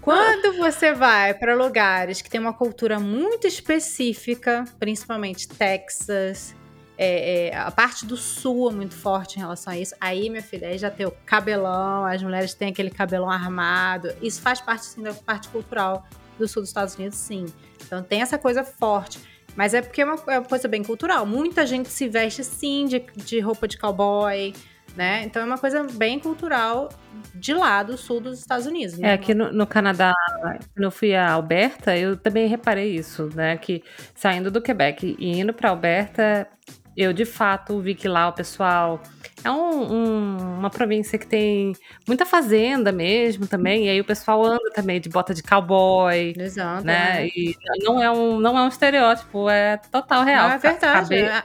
[SPEAKER 3] Quando você vai para lugares que tem uma cultura muito específica, principalmente Texas, é, é, a parte do sul é muito forte em relação a isso. Aí, minha filha, aí já tem o cabelão, as mulheres têm aquele cabelão armado. Isso faz parte, sim, da parte cultural do sul dos Estados Unidos, sim. Então tem essa coisa forte. Mas é porque é uma, é uma coisa bem cultural. Muita gente se veste, sim, de, de roupa de cowboy, né? Então é uma coisa bem cultural de lá do sul dos Estados Unidos.
[SPEAKER 2] Né? É, aqui no, no, Canadá, quando eu fui a Alberta, eu também reparei isso, né? Que saindo do Quebec e indo para Alberta, eu de fato vi que lá o pessoal é um, um, uma província que tem muita fazenda mesmo também, e aí o pessoal anda também de bota de cowboy.
[SPEAKER 3] Exato.
[SPEAKER 2] Né? É. E não é, um, não é um estereótipo, é total real.
[SPEAKER 3] Não, é verdade.
[SPEAKER 2] É.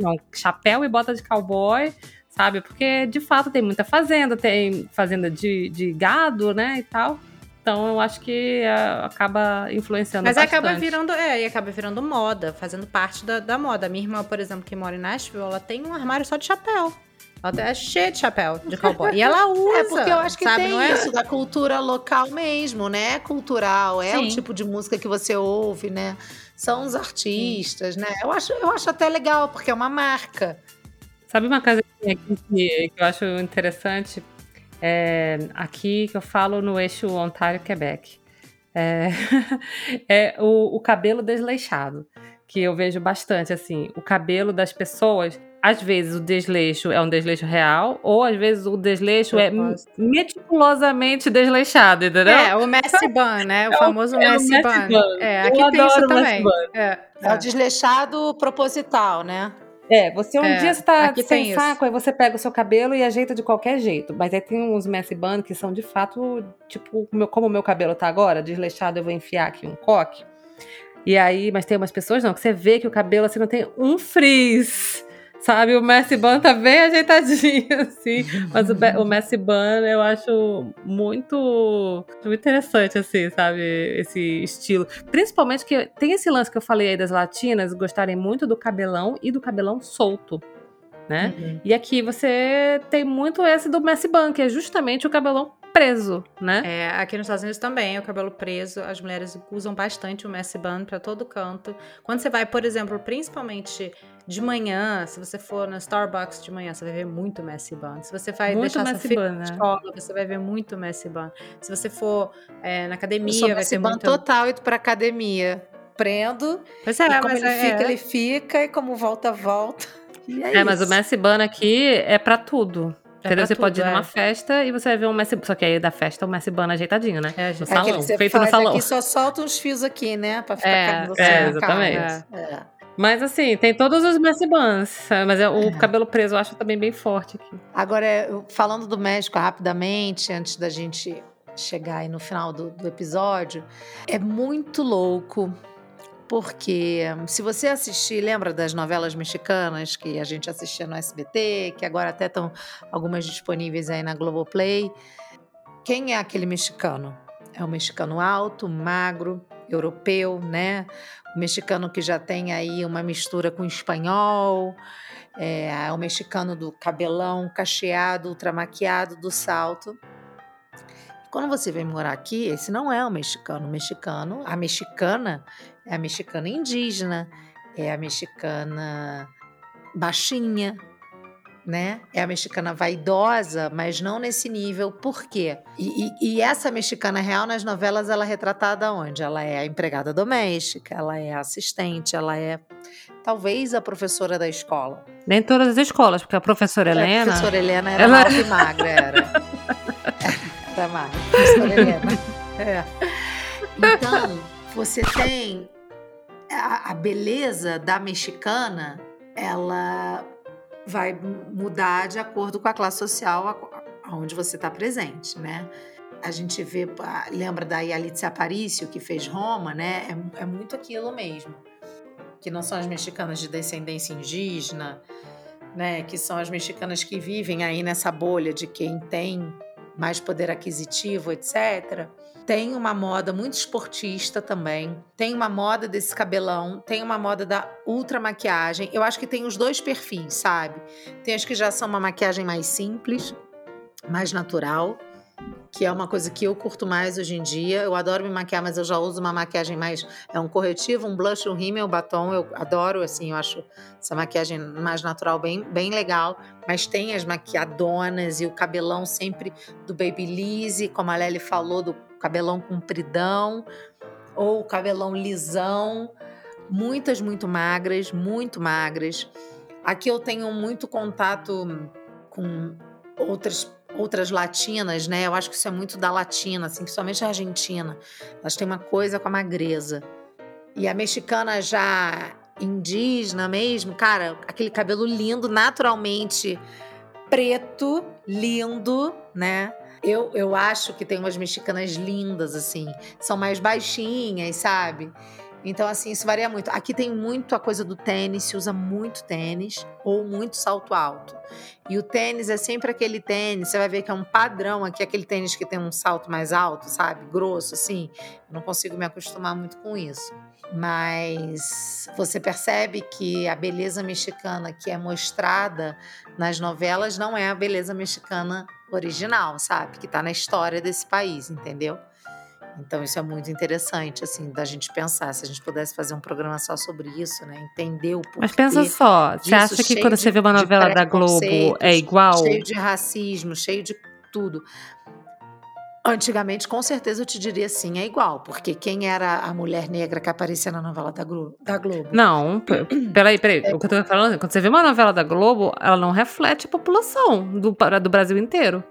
[SPEAKER 2] não, chapéu e bota de cowboy, sabe? Porque de fato tem muita fazenda, tem fazenda de, de gado, né? E tal. Então eu acho que uh, acaba influenciando
[SPEAKER 3] Mas
[SPEAKER 2] bastante.
[SPEAKER 3] acaba virando, é, e acaba virando moda, fazendo parte da, da moda. A minha irmã, por exemplo, que mora em Nashville, ela tem um armário só de chapéu. Ela é cheia de chapéu de cowboy. E ela usa. *laughs*
[SPEAKER 1] É porque eu acho que
[SPEAKER 3] sabe?
[SPEAKER 1] tem
[SPEAKER 3] Não é?
[SPEAKER 1] isso da cultura local mesmo, né? É cultural, é o
[SPEAKER 3] Sim.
[SPEAKER 1] tipo de música que você ouve, né? São os artistas, né? Eu acho, eu acho até legal, porque é uma marca.
[SPEAKER 2] Sabe uma coisa aqui que, que eu acho interessante? É, aqui que eu falo no eixo Ontário-Quebec. É, *laughs* é o, o cabelo desleixado, que eu vejo bastante, assim. O cabelo das pessoas, às vezes o desleixo é um desleixo real, ou às vezes o desleixo é meticulosamente desleixado, entendeu?
[SPEAKER 3] É, o Messi Bun, né? O famoso
[SPEAKER 2] é
[SPEAKER 3] Messi
[SPEAKER 2] Messi
[SPEAKER 3] Bun.
[SPEAKER 2] Bun.
[SPEAKER 3] É,
[SPEAKER 2] Eu
[SPEAKER 3] aqui tem isso também. É,
[SPEAKER 1] É o desleixado proposital, né?
[SPEAKER 2] É, você um
[SPEAKER 3] É,
[SPEAKER 2] dia tá
[SPEAKER 3] aqui
[SPEAKER 2] sem
[SPEAKER 3] isso.
[SPEAKER 2] saco, aí você pega o seu cabelo e ajeita de qualquer jeito. Mas aí tem uns messy bun que são de fato, tipo, como o meu cabelo tá agora, desleixado, eu vou enfiar aqui um coque. E aí, mas tem umas pessoas não, que você vê que o cabelo assim não tem um frizz. Sabe, o Messy Bun tá bem ajeitadinho, *laughs* assim. Mas o, o Messy Bun eu acho muito, muito interessante, assim, sabe? Esse estilo. Principalmente que tem esse lance que eu falei aí das latinas gostarem muito do cabelão e do cabelão solto, né?
[SPEAKER 1] Uhum.
[SPEAKER 2] E aqui você tem muito esse do Messy Bun, que é justamente o cabelão preso, né?
[SPEAKER 3] É, aqui nos Estados Unidos também, é o cabelo preso. As mulheres usam bastante o messy bun pra todo canto. Quando você vai, por exemplo, principalmente de manhã, se você for na Starbucks de manhã, você vai ver muito messy bun. Se você vai
[SPEAKER 2] Muito
[SPEAKER 3] deixar filho
[SPEAKER 2] bun,
[SPEAKER 3] na
[SPEAKER 2] né?
[SPEAKER 3] escola, você vai ver muito messy bun. Se você for é, na academia, vai ter
[SPEAKER 1] Messi Ban
[SPEAKER 3] muito...
[SPEAKER 1] total e pra academia. Prendo,
[SPEAKER 3] Pois é,
[SPEAKER 1] e como
[SPEAKER 3] mas
[SPEAKER 1] ele
[SPEAKER 3] é,
[SPEAKER 1] fica,
[SPEAKER 3] é.
[SPEAKER 1] ele fica, e como volta, volta. *laughs* E é,
[SPEAKER 2] É, mas o
[SPEAKER 1] isso.
[SPEAKER 2] Messy Bun aqui é pra tudo.
[SPEAKER 3] É
[SPEAKER 2] Entendeu? Você pode ir
[SPEAKER 3] tudo,
[SPEAKER 2] numa
[SPEAKER 3] é.
[SPEAKER 2] festa e você vai ver um Messy Só que aí da festa é o Messy Bun ajeitadinho, né?
[SPEAKER 3] É,
[SPEAKER 2] No.
[SPEAKER 1] É
[SPEAKER 2] salão,
[SPEAKER 1] aquele que você
[SPEAKER 2] feito
[SPEAKER 1] faz
[SPEAKER 2] no salão.
[SPEAKER 1] aqui, só solta uns fios aqui, né? Pra ficar
[SPEAKER 3] É,
[SPEAKER 1] assim
[SPEAKER 2] é, exatamente.
[SPEAKER 1] É.
[SPEAKER 2] Mas assim, tem todos os Messy Buns. Mas é- o cabelo preso eu acho também bem forte aqui.
[SPEAKER 1] Agora, falando do México rapidamente, antes da gente chegar aí no final do, do episódio, é muito louco. Porque se você assistir, lembra das novelas mexicanas que a gente assistia no SBT, que agora até estão algumas disponíveis aí na Globoplay? Quem é aquele mexicano? É um mexicano alto, magro, europeu, né? O mexicano que já tem aí uma mistura com espanhol, é, o mexicano do cabelão cacheado, ultramaquiado, do salto. Quando você vem morar aqui, esse não é o mexicano. O mexicano, a mexicana é a mexicana indígena, é a mexicana baixinha, né? É a mexicana vaidosa, mas não nesse nível. Por quê? E, e- e essa mexicana real nas novelas ela é retratada onde? Ela é a empregada doméstica, ela é a assistente, ela é talvez a professora da escola.
[SPEAKER 2] Nem todas as escolas, porque a professora
[SPEAKER 1] A
[SPEAKER 2] Helena.
[SPEAKER 1] professora Helena era
[SPEAKER 2] ela-
[SPEAKER 1] alta e magra, era. *laughs* Era magra. Professora Helena. É. Então, você tem a, beleza da mexicana, ela vai mudar de acordo com a classe social aonde você está presente, né? A gente vê, lembra da Yalitza Aparicio, que fez Roma, né? É, é muito aquilo mesmo. Que não são as mexicanas de descendência indígena, né? Que são as mexicanas que vivem aí nessa bolha de quem tem mais poder aquisitivo, etc. Tem uma moda muito esportista também. Tem uma moda desse cabelão, tem uma moda da ultra maquiagem. Eu acho que tem os dois perfis, sabe? Tem as que já são uma maquiagem mais simples, mais natural, que é uma coisa que eu curto mais hoje em dia. Eu adoro me maquiar, mas eu já uso uma maquiagem mais. É um corretivo, um blush, um rímel, um batom. Eu adoro, assim, eu acho essa maquiagem mais natural bem, bem legal. Mas tem as maquiadonas e o cabelão sempre do Babyliss, como a Lely falou, do cabelão compridão, ou cabelão lisão. Muitas muito magras, muito magras. Aqui eu tenho muito contato com outras outras latinas, né? Eu acho que isso é muito da latina, assim, principalmente a argentina. Elas têm uma coisa com a magreza. E a mexicana já indígena mesmo, cara, aquele cabelo lindo, naturalmente preto, lindo, né? Eu, eu acho que tem umas mexicanas lindas, assim. São mais baixinhas, sabe? Então, assim, isso varia muito. Aqui tem muito a coisa do tênis, se usa muito tênis ou muito salto alto. E o tênis é sempre aquele tênis, você vai ver que é um padrão aqui, aquele tênis que tem um salto mais alto, sabe? Grosso, assim. Eu não consigo me acostumar muito com isso. Mas você percebe que a beleza mexicana que é mostrada nas novelas não é a beleza mexicana original, sabe? Que tá na história desse país, entendeu? Então isso é muito interessante, assim, da gente pensar. Se a gente pudesse fazer um programa só sobre isso, né? Entender o porquê.
[SPEAKER 2] Mas pensa só, você acha que quando
[SPEAKER 1] de,
[SPEAKER 2] você vê uma novela da Globo é igual?
[SPEAKER 1] Cheio de racismo, cheio de tudo. Antigamente, com certeza, eu te diria sim, é igual. Porque quem era a mulher negra que aparecia na novela da Globo? Da Globo?
[SPEAKER 2] Não, peraí, peraí. É. O que eu tô falando, quando você vê uma novela da Globo, ela não reflete a população do, do Brasil inteiro.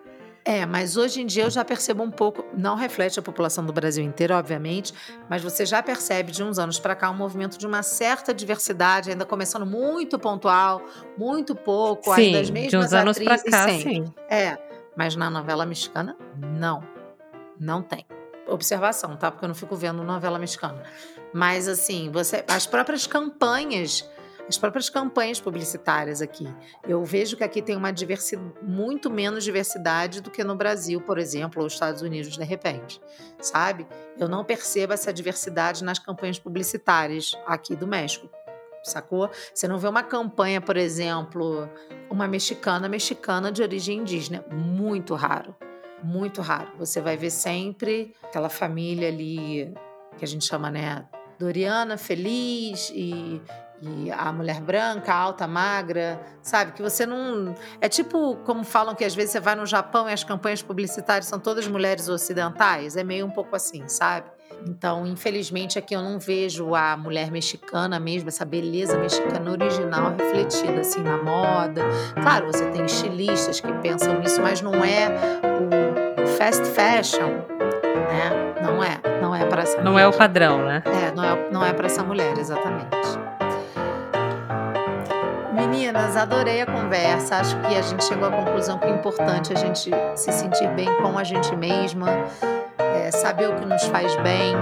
[SPEAKER 1] É, mas hoje em dia eu já percebo um pouco, não reflete a população do Brasil inteiro, obviamente, mas você já percebe de uns anos para cá um movimento de uma certa diversidade, ainda começando muito pontual, muito pouco,
[SPEAKER 2] sim,
[SPEAKER 1] ainda as mesmas
[SPEAKER 2] de uns anos
[SPEAKER 1] para
[SPEAKER 2] cá,
[SPEAKER 1] sempre.
[SPEAKER 2] sim.
[SPEAKER 1] É, mas na novela mexicana não. Não tem. Observação, tá? Porque eu não fico vendo novela mexicana. Mas assim, você as próprias campanhas as próprias campanhas publicitárias aqui. Eu vejo que aqui tem uma diversidade, muito menos diversidade do que no Brasil, por exemplo, ou Estados Unidos, de repente, sabe? Eu não percebo essa diversidade nas campanhas publicitárias aqui do México, sacou? Você não vê uma campanha, por exemplo, uma mexicana, mexicana de origem indígena, muito raro, muito raro. Você vai ver sempre aquela família ali que a gente chama, né, Doriana feliz e e a mulher branca, alta, magra, sabe? Que você não. É tipo como falam que às vezes você vai no Japão e as campanhas publicitárias são todas mulheres ocidentais. É meio um pouco assim, sabe? Então, infelizmente, aqui eu não vejo a mulher mexicana mesmo, essa beleza mexicana original refletida assim na moda. Claro, você tem estilistas que pensam nisso, mas não é o fast fashion, né? Não é, não é para essa.
[SPEAKER 2] Não
[SPEAKER 1] mulher.
[SPEAKER 2] é o padrão, né?
[SPEAKER 1] É, não é, não é para essa mulher, exatamente. Meninas, adorei a conversa. Acho que a gente chegou à conclusão que é importante a gente se sentir bem com a gente mesma, é, saber o que nos faz bem,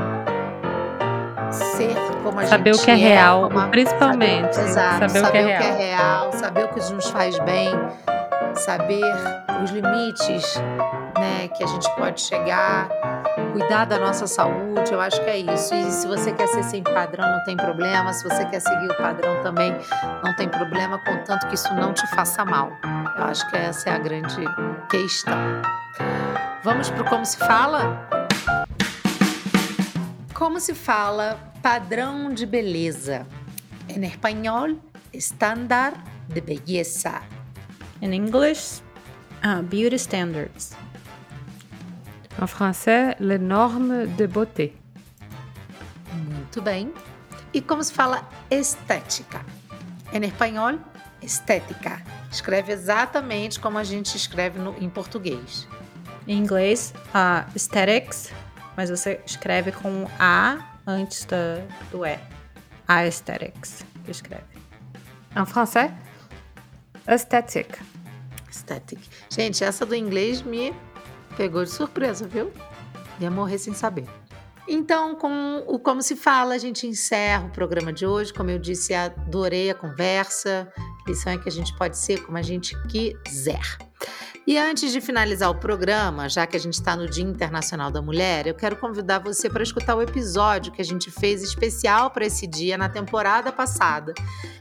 [SPEAKER 1] ser como a
[SPEAKER 2] saber
[SPEAKER 1] gente
[SPEAKER 2] o que é,
[SPEAKER 1] é
[SPEAKER 2] real,
[SPEAKER 1] como a,
[SPEAKER 2] principalmente.
[SPEAKER 1] Saber, exato,
[SPEAKER 2] saber,
[SPEAKER 1] saber,
[SPEAKER 2] o, que é,
[SPEAKER 1] o que é
[SPEAKER 2] real.
[SPEAKER 1] real, saber o que nos faz bem, saber os limites né, que a gente pode chegar, cuidar da nossa saúde, eu acho que é isso. E se você quer ser sem padrão, não tem problema. Se você quer seguir o padrão também, não tem problema, contanto que isso não te faça mal. Eu acho que essa é a grande questão. Vamos para como se fala? Como se fala padrão de beleza? Em espanhol, estándar de belleza.
[SPEAKER 3] In English, uh, beauty standards.
[SPEAKER 2] En français, les normes de beauté.
[SPEAKER 1] Muito bem. E como se fala estética? Em espanhol, estética. Escreve exatamente como a gente escreve no, em português.
[SPEAKER 3] Em inglês, uh, aesthetics, mas você escreve com A antes da, do E. Aesthetics, que escreve.
[SPEAKER 2] En français, esthétique.
[SPEAKER 1] Aesthetic. Gente, essa do inglês me Pegou de surpresa, viu? Ia morrer sem saber. Então, com o Como Se Fala, a gente encerra o programa de hoje. Como eu disse, adorei a conversa. A lição é que a gente pode ser como a gente quiser. E antes de finalizar o programa, já que a gente está no Dia Internacional da Mulher, eu quero convidar você para escutar o episódio que a gente fez especial para esse dia na temporada passada,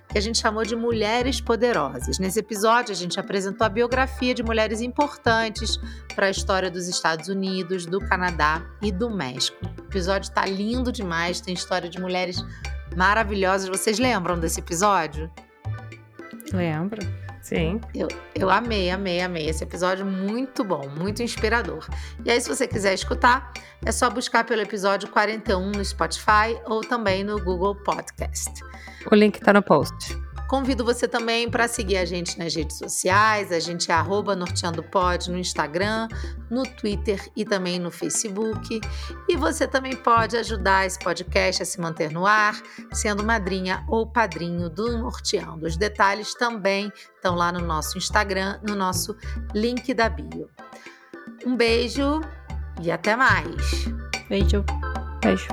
[SPEAKER 1] que a gente chamou de Mulheres Poderosas. Nesse episódio, a gente apresentou a biografia de mulheres importantes para a história dos Estados Unidos, do Canadá e do México. O episódio está lindo demais, tem história de mulheres maravilhosas. Vocês lembram desse episódio?
[SPEAKER 3] Lembro.
[SPEAKER 2] Sim.
[SPEAKER 1] Eu, eu amei, amei, amei. Esse episódio muito bom, muito inspirador. E aí, se você quiser escutar, é só buscar pelo episódio 41 no Spotify ou também no Google Podcast.
[SPEAKER 2] O link está no post.
[SPEAKER 1] Convido você também para seguir a gente nas redes sociais. A gente é norteandopod no Instagram, no Twitter e também no Facebook. E você também pode ajudar esse podcast a se manter no ar, sendo madrinha ou padrinho do Norteando. Os detalhes também estão lá no nosso Instagram, no nosso link da bio. Um beijo e até mais.
[SPEAKER 3] Beijo.
[SPEAKER 2] Beijo.